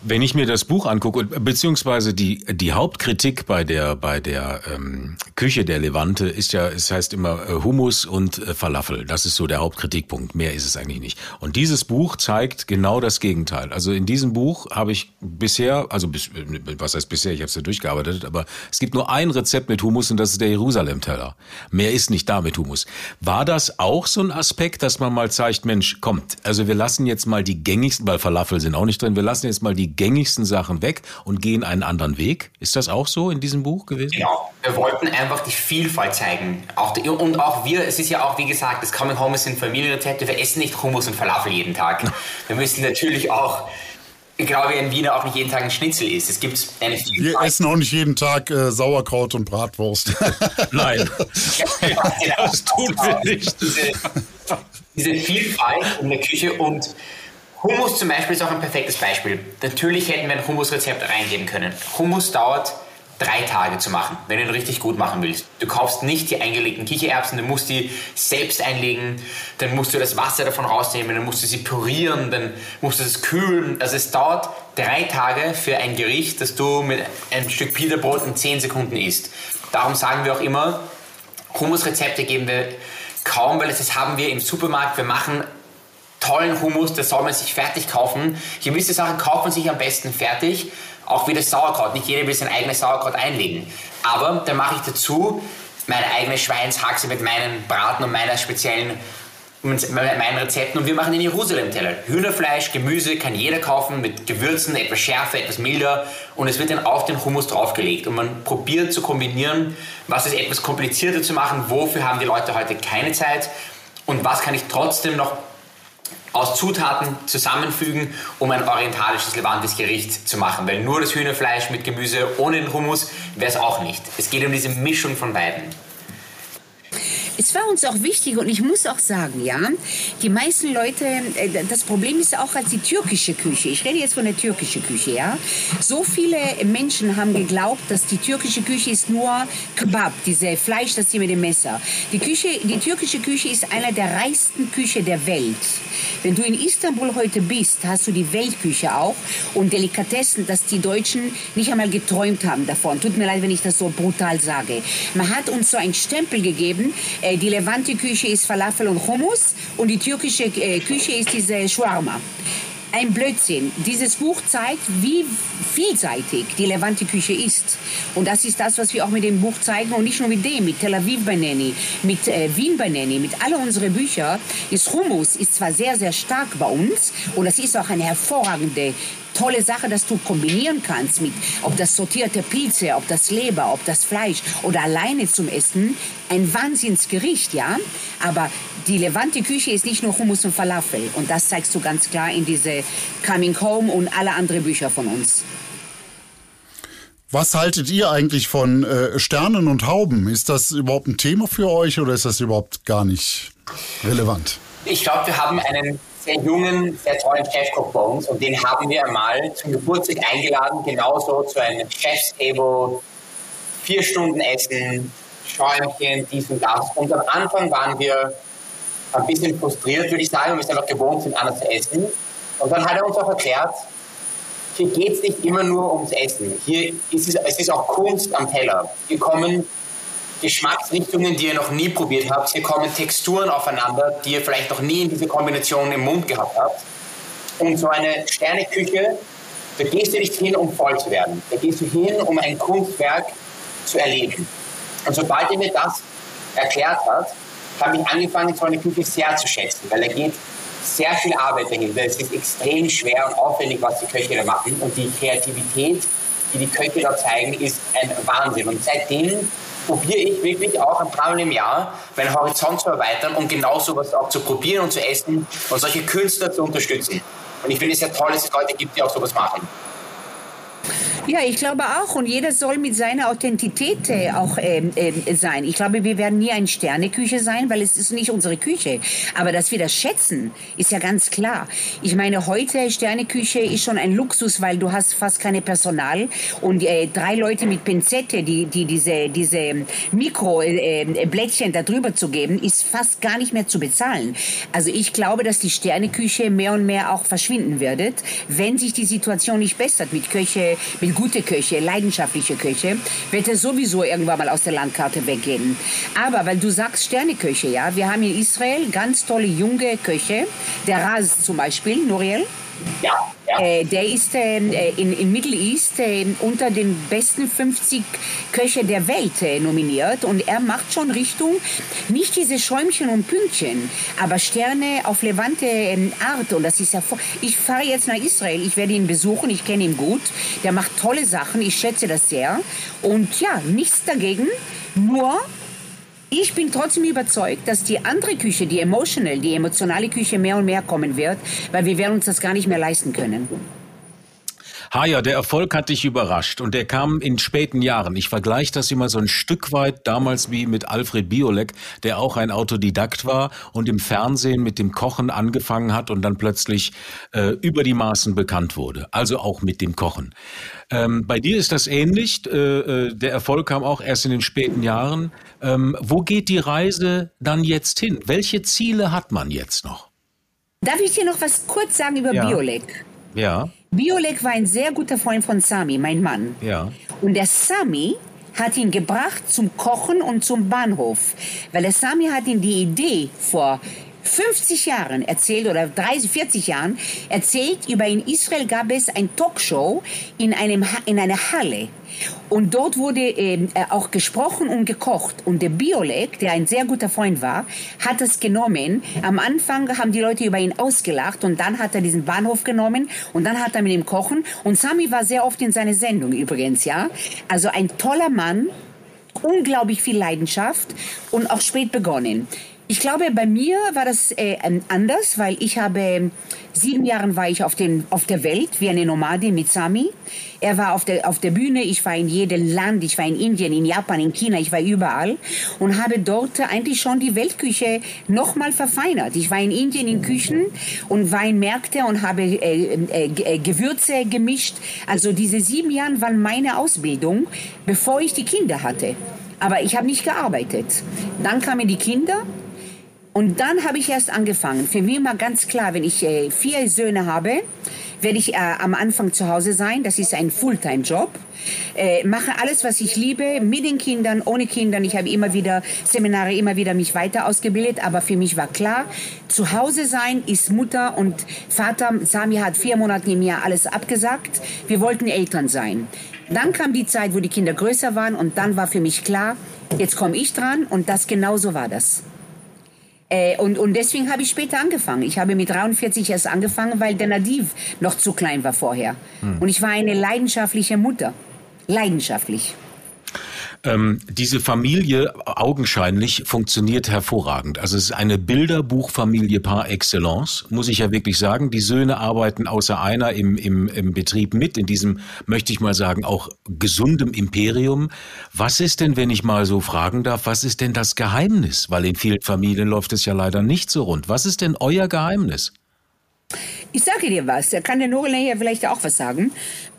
Wenn ich mir das Buch angucke, beziehungsweise die, die Hauptkritik bei der, bei der ähm, Küche der Levante ist ja, es heißt immer äh, Hummus und äh, Falafel. Das ist so der Hauptkritikpunkt. Mehr ist es eigentlich nicht. Und dieses Buch zeigt genau das Gegenteil. Also in diesem Buch habe ich bisher, also bis, was heißt bisher, ich habe es ja durchgearbeitet, aber es gibt nur ein Rezept mit Hummus und das ist der Jerusalem-Teller. Mehr ist nicht da mit Hummus. War das auch so ein Aspekt, dass man mal zeigt, Mensch, kommt, also wir lassen jetzt mal die gängigsten, weil Falafel sind auch nicht drin, wir lassen jetzt mal die die gängigsten Sachen weg und gehen einen anderen Weg. Ist das auch so in diesem Buch gewesen? Genau. Wir wollten einfach die Vielfalt zeigen. Auch die, und auch wir, es ist ja auch, wie gesagt, das Coming Home sind Familienrezepte. Wir essen nicht Hummus und Falafel jeden Tag. Wir müssen natürlich auch genau wie in Wiener auch nicht jeden Tag ein Schnitzel isst. Es gibt eine Wir essen auch nicht jeden Tag äh, Sauerkraut und Bratwurst. Nein. ja, genau. Das tun wir nicht. Diese, diese Vielfalt in der Küche und Hummus zum Beispiel ist auch ein perfektes Beispiel. Natürlich hätten wir ein Hummusrezept reingeben können. Hummus dauert drei Tage zu machen, wenn du ihn richtig gut machen willst. Du kaufst nicht die eingelegten Kichererbsen, du musst die selbst einlegen, dann musst du das Wasser davon rausnehmen, dann musst du sie pürieren, dann musst du es kühlen. Also es dauert drei Tage für ein Gericht, das du mit einem Stück Pita-Brot in zehn Sekunden isst. Darum sagen wir auch immer, Hummusrezepte geben wir kaum, weil das haben wir im Supermarkt. Wir machen tollen Hummus, das soll man sich fertig kaufen. Gewisse Sachen kauft man sich am besten fertig, auch wie das Sauerkraut. Nicht jeder will sein eigenes Sauerkraut einlegen. Aber dann mache ich dazu meine eigene Schweinshaxe mit meinen Braten und meiner speziellen meinen Rezepten und wir machen den Jerusalem-Teller. Hühnerfleisch, Gemüse kann jeder kaufen mit Gewürzen, etwas schärfer, etwas milder und es wird dann auf den Hummus draufgelegt und man probiert zu kombinieren, was ist etwas komplizierter zu machen, wofür haben die Leute heute keine Zeit und was kann ich trotzdem noch aus Zutaten zusammenfügen, um ein orientalisches, levantes Gericht zu machen. Weil nur das Hühnerfleisch mit Gemüse ohne den Hummus wäre es auch nicht. Es geht um diese Mischung von beiden. Es war uns auch wichtig und ich muss auch sagen, ja, die meisten Leute, äh, das Problem ist auch als die türkische Küche. Ich rede jetzt von der türkischen Küche, ja. So viele Menschen haben geglaubt, dass die türkische Küche ist nur Kebab, diese Fleisch, das sie mit dem Messer. Die Küche, die türkische Küche ist einer der reichsten Küche der Welt. Wenn du in Istanbul heute bist, hast du die Weltküche auch und Delikatessen, dass die Deutschen nicht einmal geträumt haben davon. Tut mir leid, wenn ich das so brutal sage. Man hat uns so einen Stempel gegeben, äh, die Levante-Küche ist Falafel und Hummus und die türkische äh, Küche ist diese Shawarma. Ein Blödsinn. Dieses Buch zeigt, wie vielseitig die Levante-Küche ist. Und das ist das, was wir auch mit dem Buch zeigen. Und nicht nur mit dem, mit Tel Aviv Banani, mit äh, Wien Banani, mit all unseren Büchern. Ist Hummus ist zwar sehr, sehr stark bei uns und das ist auch eine hervorragende tolle Sache, dass du kombinieren kannst mit, ob das sortierte Pilze, ob das Leber, ob das Fleisch oder alleine zum Essen. Ein Wahnsinnsgericht, ja. Aber die Levante Küche ist nicht nur Hummus und Falafel. Und das zeigst du ganz klar in diese Coming Home und alle anderen Bücher von uns. Was haltet ihr eigentlich von äh, Sternen und Hauben? Ist das überhaupt ein Thema für euch oder ist das überhaupt gar nicht relevant? Ich glaube, wir haben einen sehr jungen, sehr tollen Chefkoch bei uns und den haben wir einmal zum Geburtstag eingeladen, genauso zu einem Chefstable, vier Stunden Essen, Schäumchen, dies und das. Und am Anfang waren wir ein bisschen frustriert, würde ich sagen, weil wir es einfach gewohnt sind, anders zu essen. Und dann hat er uns auch erklärt, hier geht es nicht immer nur ums Essen. Hier ist es, es ist auch Kunst am Teller. Hier kommen Geschmacksrichtungen, die ihr noch nie probiert habt. Hier kommen Texturen aufeinander, die ihr vielleicht noch nie in dieser Kombination im Mund gehabt habt. Und so eine Sterneküche, da gehst du nicht hin, um voll zu werden. Da gehst du hin, um ein Kunstwerk zu erleben. Und sobald er mir das erklärt hat, habe ich angefangen, so eine Küche sehr zu schätzen, weil da geht sehr viel Arbeit dahinter. Es ist extrem schwer und aufwendig, was die Köche da machen. Und die Kreativität, die die Köche da zeigen, ist ein Wahnsinn. Und seitdem probiere ich wirklich auch ein paar Mal im Jahr meinen Horizont zu erweitern, um genau sowas auch zu probieren und zu essen und solche Künstler zu unterstützen. Und ich finde es sehr toll, dass es Leute gibt, die auch sowas machen. Ja, ich glaube auch. Und jeder soll mit seiner Authentität äh, auch ähm, äh, sein. Ich glaube, wir werden nie eine Sterneküche sein, weil es ist nicht unsere Küche. Aber dass wir das schätzen, ist ja ganz klar. Ich meine, heute Sterneküche ist schon ein Luxus, weil du hast fast keine Personal und äh, drei Leute mit Pinzette, die, die diese, diese Mikroblättchen äh, da drüber zu geben, ist fast gar nicht mehr zu bezahlen. Also ich glaube, dass die Sterneküche mehr und mehr auch verschwinden wird, wenn sich die Situation nicht bessert mit Köche, mit gute Köche, leidenschaftliche Köche, wird er sowieso irgendwann mal aus der Landkarte weggehen. Aber weil du sagst Sterneköche, ja, wir haben in Israel ganz tolle junge Köche, der Raz zum Beispiel, Noriel. Ja, ja. Äh, der ist ähm, äh, in, in Middle East äh, unter den besten 50 Köche der Welt äh, nominiert. Und er macht schon Richtung nicht diese Schäumchen und Pünktchen, aber Sterne auf levante ähm, Art. Und das ist ja ich fahre jetzt nach Israel, ich werde ihn besuchen, ich kenne ihn gut, der macht tolle Sachen, ich schätze das sehr. Und ja, nichts dagegen, nur ich bin trotzdem überzeugt, dass die andere Küche, die emotional, die emotionale Küche mehr und mehr kommen wird, weil wir werden uns das gar nicht mehr leisten können. Haja, der Erfolg hat dich überrascht und der kam in späten Jahren. Ich vergleiche das immer so ein Stück weit damals wie mit Alfred Biolek, der auch ein Autodidakt war und im Fernsehen mit dem Kochen angefangen hat und dann plötzlich äh, über die Maßen bekannt wurde. Also auch mit dem Kochen. Ähm, bei dir ist das ähnlich. Äh, äh, der Erfolg kam auch erst in den späten Jahren. Ähm, wo geht die Reise dann jetzt hin? Welche Ziele hat man jetzt noch? Darf ich dir noch was kurz sagen über ja. Biolek? Ja. Biolek war ein sehr guter Freund von Sami, mein Mann. Ja. Und der Sami hat ihn gebracht zum Kochen und zum Bahnhof, weil der Sami hat ihm die Idee vor 50 Jahren erzählt oder 30, 40 Jahren erzählt, über in Israel gab es ein Talkshow in, einem, in einer Halle. Und dort wurde ähm, äh, auch gesprochen und gekocht. Und der Biolek, der ein sehr guter Freund war, hat es genommen. Am Anfang haben die Leute über ihn ausgelacht und dann hat er diesen Bahnhof genommen und dann hat er mit ihm kochen. Und Sami war sehr oft in seiner Sendung übrigens, ja. Also ein toller Mann, unglaublich viel Leidenschaft und auch spät begonnen. Ich glaube, bei mir war das äh, anders, weil ich habe sieben Jahre war ich auf, den, auf der Welt wie eine Nomadin mit Sami. Er war auf der, auf der Bühne, ich war in jedem Land, ich war in Indien, in Japan, in China, ich war überall und habe dort eigentlich schon die Weltküche nochmal verfeinert. Ich war in Indien in Küchen und war in Märkte und habe äh, äh, äh, Gewürze gemischt. Also diese sieben Jahre waren meine Ausbildung, bevor ich die Kinder hatte. Aber ich habe nicht gearbeitet. Dann kamen die Kinder und dann habe ich erst angefangen. Für mich war ganz klar, wenn ich äh, vier Söhne habe, werde ich äh, am Anfang zu Hause sein. Das ist ein Fulltime-Job. Äh, mache alles, was ich liebe, mit den Kindern, ohne Kindern. Ich habe immer wieder Seminare, immer wieder mich weiter ausgebildet. Aber für mich war klar, zu Hause sein ist Mutter und Vater. Sami hat vier Monate im Jahr alles abgesagt. Wir wollten Eltern sein. Dann kam die Zeit, wo die Kinder größer waren und dann war für mich klar, jetzt komme ich dran und das genauso war das. Äh, und, und deswegen habe ich später angefangen. Ich habe mit 43 erst angefangen, weil der Nadiv noch zu klein war vorher. Hm. Und ich war eine leidenschaftliche Mutter. Leidenschaftlich. Ähm, diese Familie augenscheinlich funktioniert hervorragend. Also es ist eine Bilderbuchfamilie par excellence, muss ich ja wirklich sagen. Die Söhne arbeiten außer einer im, im, im Betrieb mit, in diesem, möchte ich mal sagen, auch gesundem Imperium. Was ist denn, wenn ich mal so fragen darf, was ist denn das Geheimnis? Weil in vielen Familien läuft es ja leider nicht so rund. Was ist denn euer Geheimnis? Ich sage dir was, da kann der Norel ja vielleicht auch was sagen.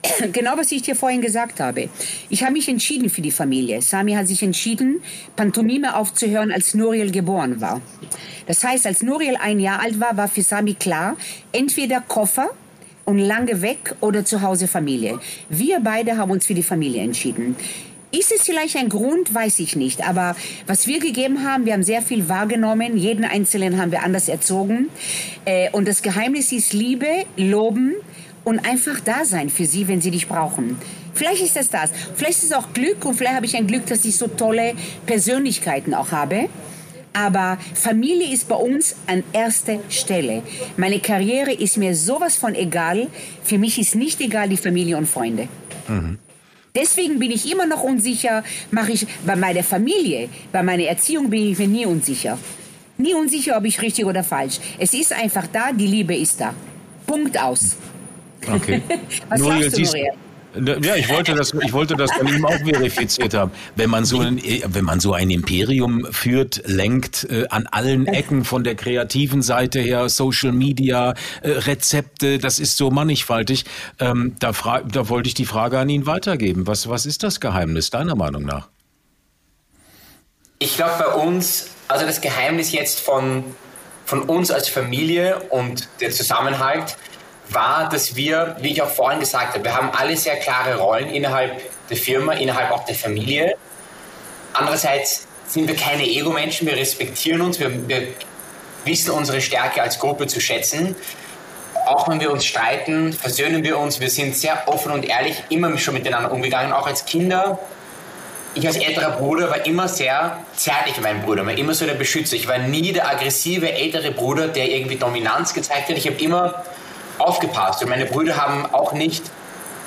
genau, was ich dir vorhin gesagt habe. Ich habe mich entschieden für die Familie. Sami hat sich entschieden, Pantomime aufzuhören, als Nuriel geboren war. Das heißt, als Nuriel ein Jahr alt war, war für Sami klar, entweder Koffer und lange weg oder zu Hause Familie. Wir beide haben uns für die Familie entschieden. Ist es vielleicht ein Grund, weiß ich nicht. Aber was wir gegeben haben, wir haben sehr viel wahrgenommen. Jeden Einzelnen haben wir anders erzogen. Äh, und das Geheimnis ist Liebe, Loben und einfach da sein für sie, wenn sie dich brauchen. Vielleicht ist das das. Vielleicht ist es auch Glück und vielleicht habe ich ein Glück, dass ich so tolle Persönlichkeiten auch habe. Aber Familie ist bei uns an erster Stelle. Meine Karriere ist mir sowas von egal. Für mich ist nicht egal die Familie und Freunde. Mhm. Deswegen bin ich immer noch unsicher, mache ich bei meiner Familie, bei meiner Erziehung bin ich mir nie unsicher. Nie unsicher, ob ich richtig oder falsch. Es ist einfach da, die Liebe ist da. Punkt aus. Okay. Was Nur sagst du, Noria? Ja, ich wollte das, ich wollte das von ihm auch verifiziert haben. Wenn man so ein, wenn man so ein Imperium führt, lenkt äh, an allen Ecken von der kreativen Seite her, Social Media, äh, Rezepte, das ist so mannigfaltig. Ähm, da, fra da wollte ich die Frage an ihn weitergeben. Was, was ist das Geheimnis deiner Meinung nach? Ich glaube bei uns, also das Geheimnis jetzt von, von uns als Familie und der Zusammenhalt, war, dass wir, wie ich auch vorhin gesagt habe, wir haben alle sehr klare Rollen innerhalb der Firma, innerhalb auch der Familie. Andererseits sind wir keine Ego-Menschen, wir respektieren uns, wir, wir wissen unsere Stärke als Gruppe zu schätzen. auch wenn wir uns streiten, versöhnen wir uns. Wir sind sehr offen und ehrlich immer schon miteinander umgegangen, auch als Kinder. Ich als älterer Bruder war immer sehr zärtlich mit meinem Bruder, war immer so der Beschützer. Ich war nie der aggressive ältere Bruder, der irgendwie Dominanz gezeigt hat. Ich habe immer aufgepasst und meine Brüder haben auch nicht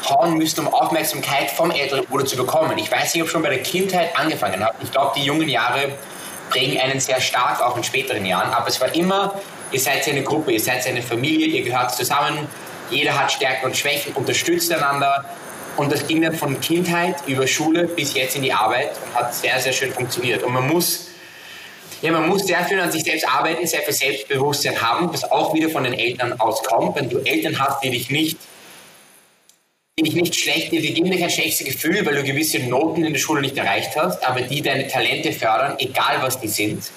hauen müssen, um Aufmerksamkeit vom älteren Bruder zu bekommen. Ich weiß nicht, ob schon bei der Kindheit angefangen habe. Ich glaube, die jungen Jahre prägen einen sehr stark, auch in späteren Jahren. Aber es war immer, ihr seid eine Gruppe, ihr seid eine Familie, ihr gehört zusammen, jeder hat Stärken und Schwächen, unterstützt einander. Und das ging dann von Kindheit über Schule bis jetzt in die Arbeit und hat sehr, sehr schön funktioniert. Und man muss, ja, man muss sehr viel an sich selbst arbeiten, sehr viel Selbstbewusstsein haben, das auch wieder von den Eltern auskommt. Wenn du Eltern hast, die dich nicht die dich nicht schlecht, die geben dir kein schlechtes Gefühl, weil du gewisse Noten in der Schule nicht erreicht hast, aber die deine Talente fördern, egal was die sind.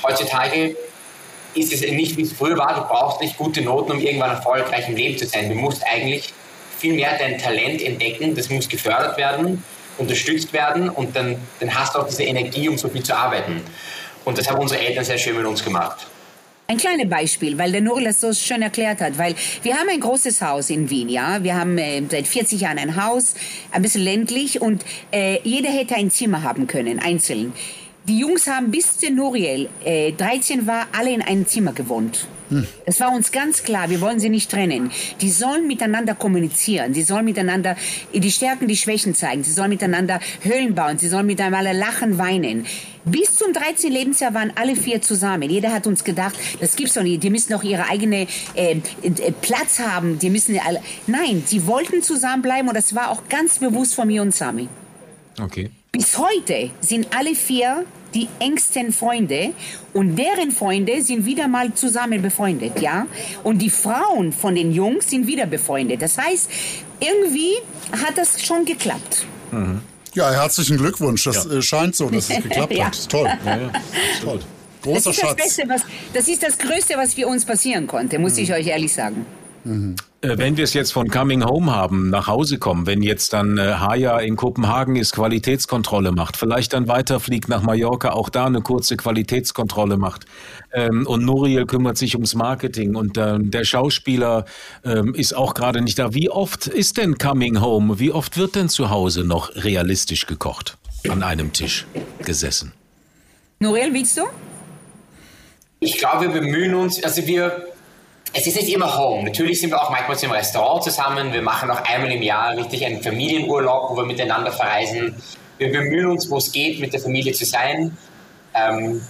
Heutzutage ist es nicht, wie es früher war, du brauchst nicht gute Noten, um irgendwann erfolgreich im Leben zu sein. Du musst eigentlich viel mehr dein Talent entdecken, das muss gefördert werden, unterstützt werden und dann, dann hast du auch diese Energie, um so viel zu arbeiten. Und das haben unsere Eltern sehr schön mit uns gemacht. Ein kleines Beispiel, weil der Nurl das so schön erklärt hat, weil wir haben ein großes Haus in Wien, ja. Wir haben äh, seit 40 Jahren ein Haus, ein bisschen ländlich und äh, jeder hätte ein Zimmer haben können, einzeln. Die Jungs haben bis der Nuriel äh, 13 war, alle in einem Zimmer gewohnt. Das war uns ganz klar, wir wollen sie nicht trennen. Die sollen miteinander kommunizieren, sie sollen miteinander die Stärken, die Schwächen zeigen, sie sollen miteinander Höhlen bauen, sie sollen miteinander lachen, weinen. Bis zum 13. Lebensjahr waren alle vier zusammen. Jeder hat uns gedacht, das gibt's doch nicht, die müssen doch ihre eigene äh, äh, Platz haben, die müssen alle... Nein, sie wollten zusammenbleiben und das war auch ganz bewusst von mir und Sami. Okay. Bis heute sind alle vier die engsten Freunde und deren Freunde sind wieder mal zusammen befreundet, ja? Und die Frauen von den Jungs sind wieder befreundet. Das heißt, irgendwie hat das schon geklappt. Ja, herzlichen Glückwunsch. Das Ja. äh, scheint so, dass es geklappt Ja. hat. Toll. Toll. Das Großer ist das, Schatz. Beste, was, das ist das Größte, was für uns passieren konnte, muss ich euch ehrlich sagen. Äh, Wenn wir es jetzt von Coming Home haben, nach Hause kommen, wenn jetzt dann äh, Haya in Kopenhagen ist, Qualitätskontrolle macht, vielleicht dann weiterfliegt nach Mallorca, auch da eine kurze Qualitätskontrolle macht ähm, und Nuriel kümmert sich ums Marketing und ähm, der Schauspieler ähm, ist auch gerade nicht da. Wie oft ist denn Coming Home? Wie oft wird denn zu Hause noch realistisch gekocht? An einem Tisch gesessen. Norel, willst du? Ich glaube, wir bemühen uns, also wir, es ist nicht immer Home. Natürlich sind wir auch manchmal im Restaurant zusammen. Wir machen auch einmal im Jahr richtig einen Familienurlaub, wo wir miteinander verreisen. Wir bemühen uns, wo es geht, mit der Familie zu sein. Ähm,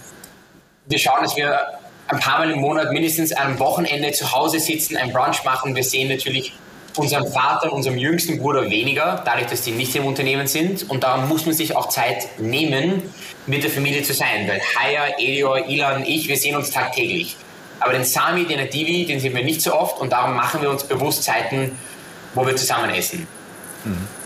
wir schauen, dass wir ein paar Mal im Monat mindestens am Wochenende zu Hause sitzen, ein Brunch machen. Wir sehen natürlich unserem Vater, unserem jüngsten Bruder weniger, dadurch, dass die nicht im Unternehmen sind. Und darum muss man sich auch Zeit nehmen, mit der Familie zu sein. Weil Haya, Elior, Ilan, ich, wir sehen uns tagtäglich. Aber den Sami, den Adivi, den sehen wir nicht so oft und darum machen wir uns bewusst Zeiten, wo wir zusammen essen.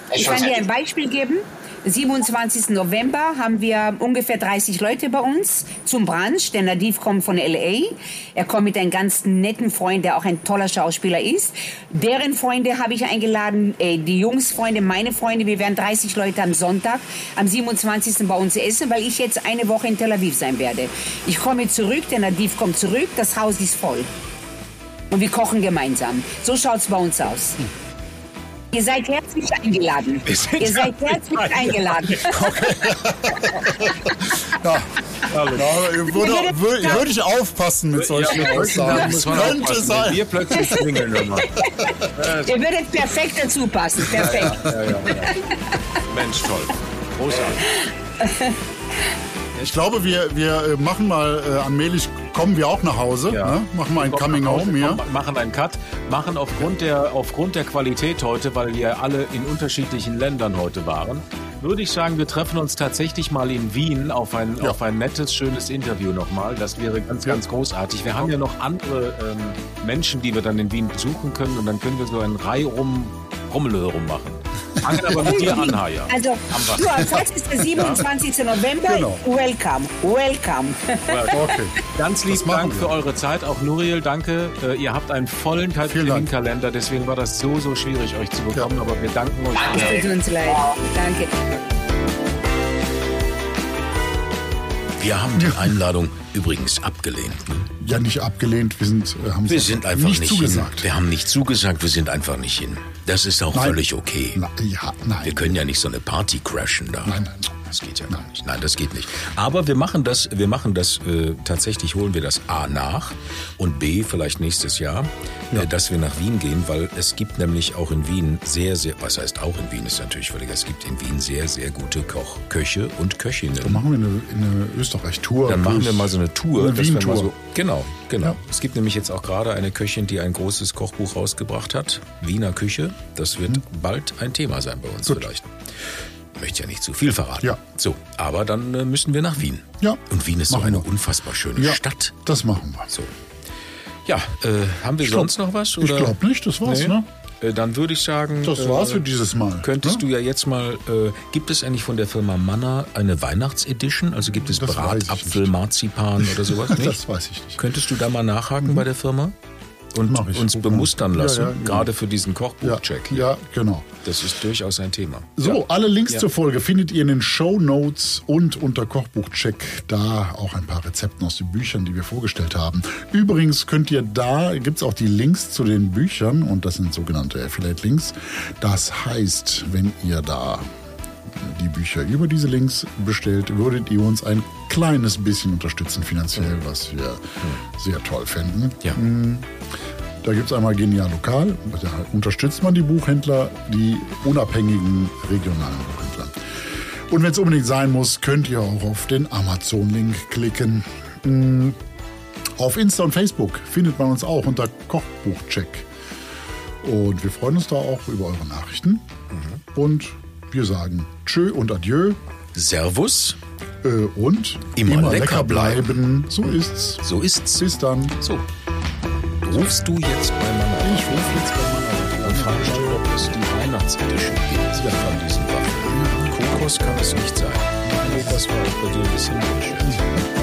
Es ist Ich kann dir ein Beispiel geben. 27. November haben wir ungefähr 30 Leute bei uns zum Brunch. Der Nadiv kommt von LA. Er kommt mit einem ganz netten Freund, der auch ein toller Schauspieler ist. Deren Freunde habe ich eingeladen, äh, die Jungsfreunde, meine Freunde. Wir werden 30 Leute am Sonntag, am 27. bei uns essen, weil ich jetzt eine Woche in Tel Aviv sein werde. Ich komme zurück, der Nadiv kommt zurück, das Haus ist voll. Und wir kochen gemeinsam. So schaut's bei uns aus. Ihr seid herzlich eingeladen. Ihr seid herzlich eingeladen. Ja. Ja, würde, würde, würde ich aufpassen mit solchen Ja, Aussagen. man könnte sein. wir plötzlich klingeln immer. Ihr würdet perfekt dazu passen. Perfekt. Ja, ja, ja. Mensch, toll. Großartig. Ich glaube, wir, wir äh, machen mal äh, allmählich, kommen wir auch nach Hause. Ja. Ne? Machen wir ein Coming Hause, Home hier. Machen einen Cut. Machen aufgrund der, aufgrund der Qualität heute, weil wir alle in unterschiedlichen Ländern heute waren, würde ich sagen, wir treffen uns tatsächlich mal in Wien auf ein, Ja. auf ein nettes, schönes Interview nochmal. Das wäre ganz, ganz großartig. Wir haben ja noch andere ähm, Menschen, die wir dann in Wien besuchen können und dann können wir so ein Reihrum Rummelhörum machen. Fangen aber mit dir an, Haya. Also, Am du, falls ist der 27. November, Genau. welcome, welcome. Okay. Ganz lieb machen Dank wir. für eure Zeit. Auch Nuriel, danke. Äh, ihr habt einen vollen Kal- Vielen Dank. Terminkalender, deswegen war das so, so schwierig, euch zu bekommen. Aber wir danken euch. Danke. Tut uns leid. Danke. Wir haben die Einladung übrigens abgelehnt. Ne? Ja, nicht abgelehnt, wir sind, äh, haben Wir sind einfach nicht, nicht zugesagt. Hin. Wir haben nicht zugesagt, wir sind einfach nicht hin. Das ist auch Nein. völlig okay. Na, ja, nein. Wir können ja nicht so eine Party crashen da. Nein, nein. Das geht ja gar nicht. Nein, das geht nicht. Aber wir machen das, wir machen das äh, tatsächlich, holen wir das A nach und B vielleicht nächstes Jahr, äh, dass wir nach Wien gehen, weil es gibt nämlich auch in Wien sehr, sehr, was heißt auch in Wien, ist natürlich völlig, es gibt in Wien sehr, sehr gute Koch, Köche und Köchinnen. Dann machen wir eine, eine Österreich-Tour. Dann machen wir mal so eine Tour. Eine Wien-Tour. so, genau, genau. Ja. Es gibt nämlich jetzt auch gerade eine Köchin, die ein großes Kochbuch rausgebracht hat. Wiener Küche. Das wird bald ein Thema sein bei uns Mhm. Gut. vielleicht. Möchte ja nicht zu viel verraten. Ja. So, aber dann äh, müssen wir nach Wien. Ja. Und Wien ist so Machen eine wir. unfassbar schöne Ja, Stadt. das machen wir. So. Ja, äh, haben wir glaub- sonst noch was? ich glaub nicht, das war's, ne? Äh, Dann würde ich sagen. Das war's äh, für dieses Mal. Könntest ne? du ja jetzt mal, äh, gibt es eigentlich von der Firma Manna eine Weihnachtsedition? Also gibt es Das Bratapfel. Marzipan oder sowas? Nicht? Das weiß ich nicht. Könntest du da mal nachhaken bei der Firma? Und uns bemustern Ja, lassen, ja, ja. gerade für diesen Ja, Kochbuchcheck. hier. ja, genau. Das ist durchaus ein Thema. So, ja. alle Links Ja. zur Folge findet ihr in den Show Notes und unter Kochbuchcheck. Da auch ein paar Rezepten aus den Büchern, die wir vorgestellt haben. Übrigens könnt ihr da, gibt's auch die Links zu den Büchern und das sind sogenannte Affiliate-Links. Das heißt, wenn ihr da die Bücher über diese Links bestellt, würdet ihr uns ein kleines bisschen unterstützen finanziell, was wir sehr toll fänden. Ja. Da gibt es einmal Genial Lokal. Da unterstützt man die Buchhändler, die unabhängigen regionalen Buchhändler. Und wenn es unbedingt sein muss, könnt ihr auch auf den Amazon-Link klicken. Mm, Auf Insta und Facebook findet man uns auch unter Kochbuchcheck. Und wir freuen uns da auch über eure Nachrichten. Und wir sagen Tschö und Adieu. Servus, Äh, und Immer lecker bleiben. So ist's. so ist's. Bis dann. So. Rufst du jetzt bei Mama an? Ich rufe jetzt bei Mama an. Dann fragst du, ob es die Weihnachtsedition gibt ja. von diesen Waffeln. Kokos kann es nicht sein. Nee, das war bei dir ein bisschen unschön.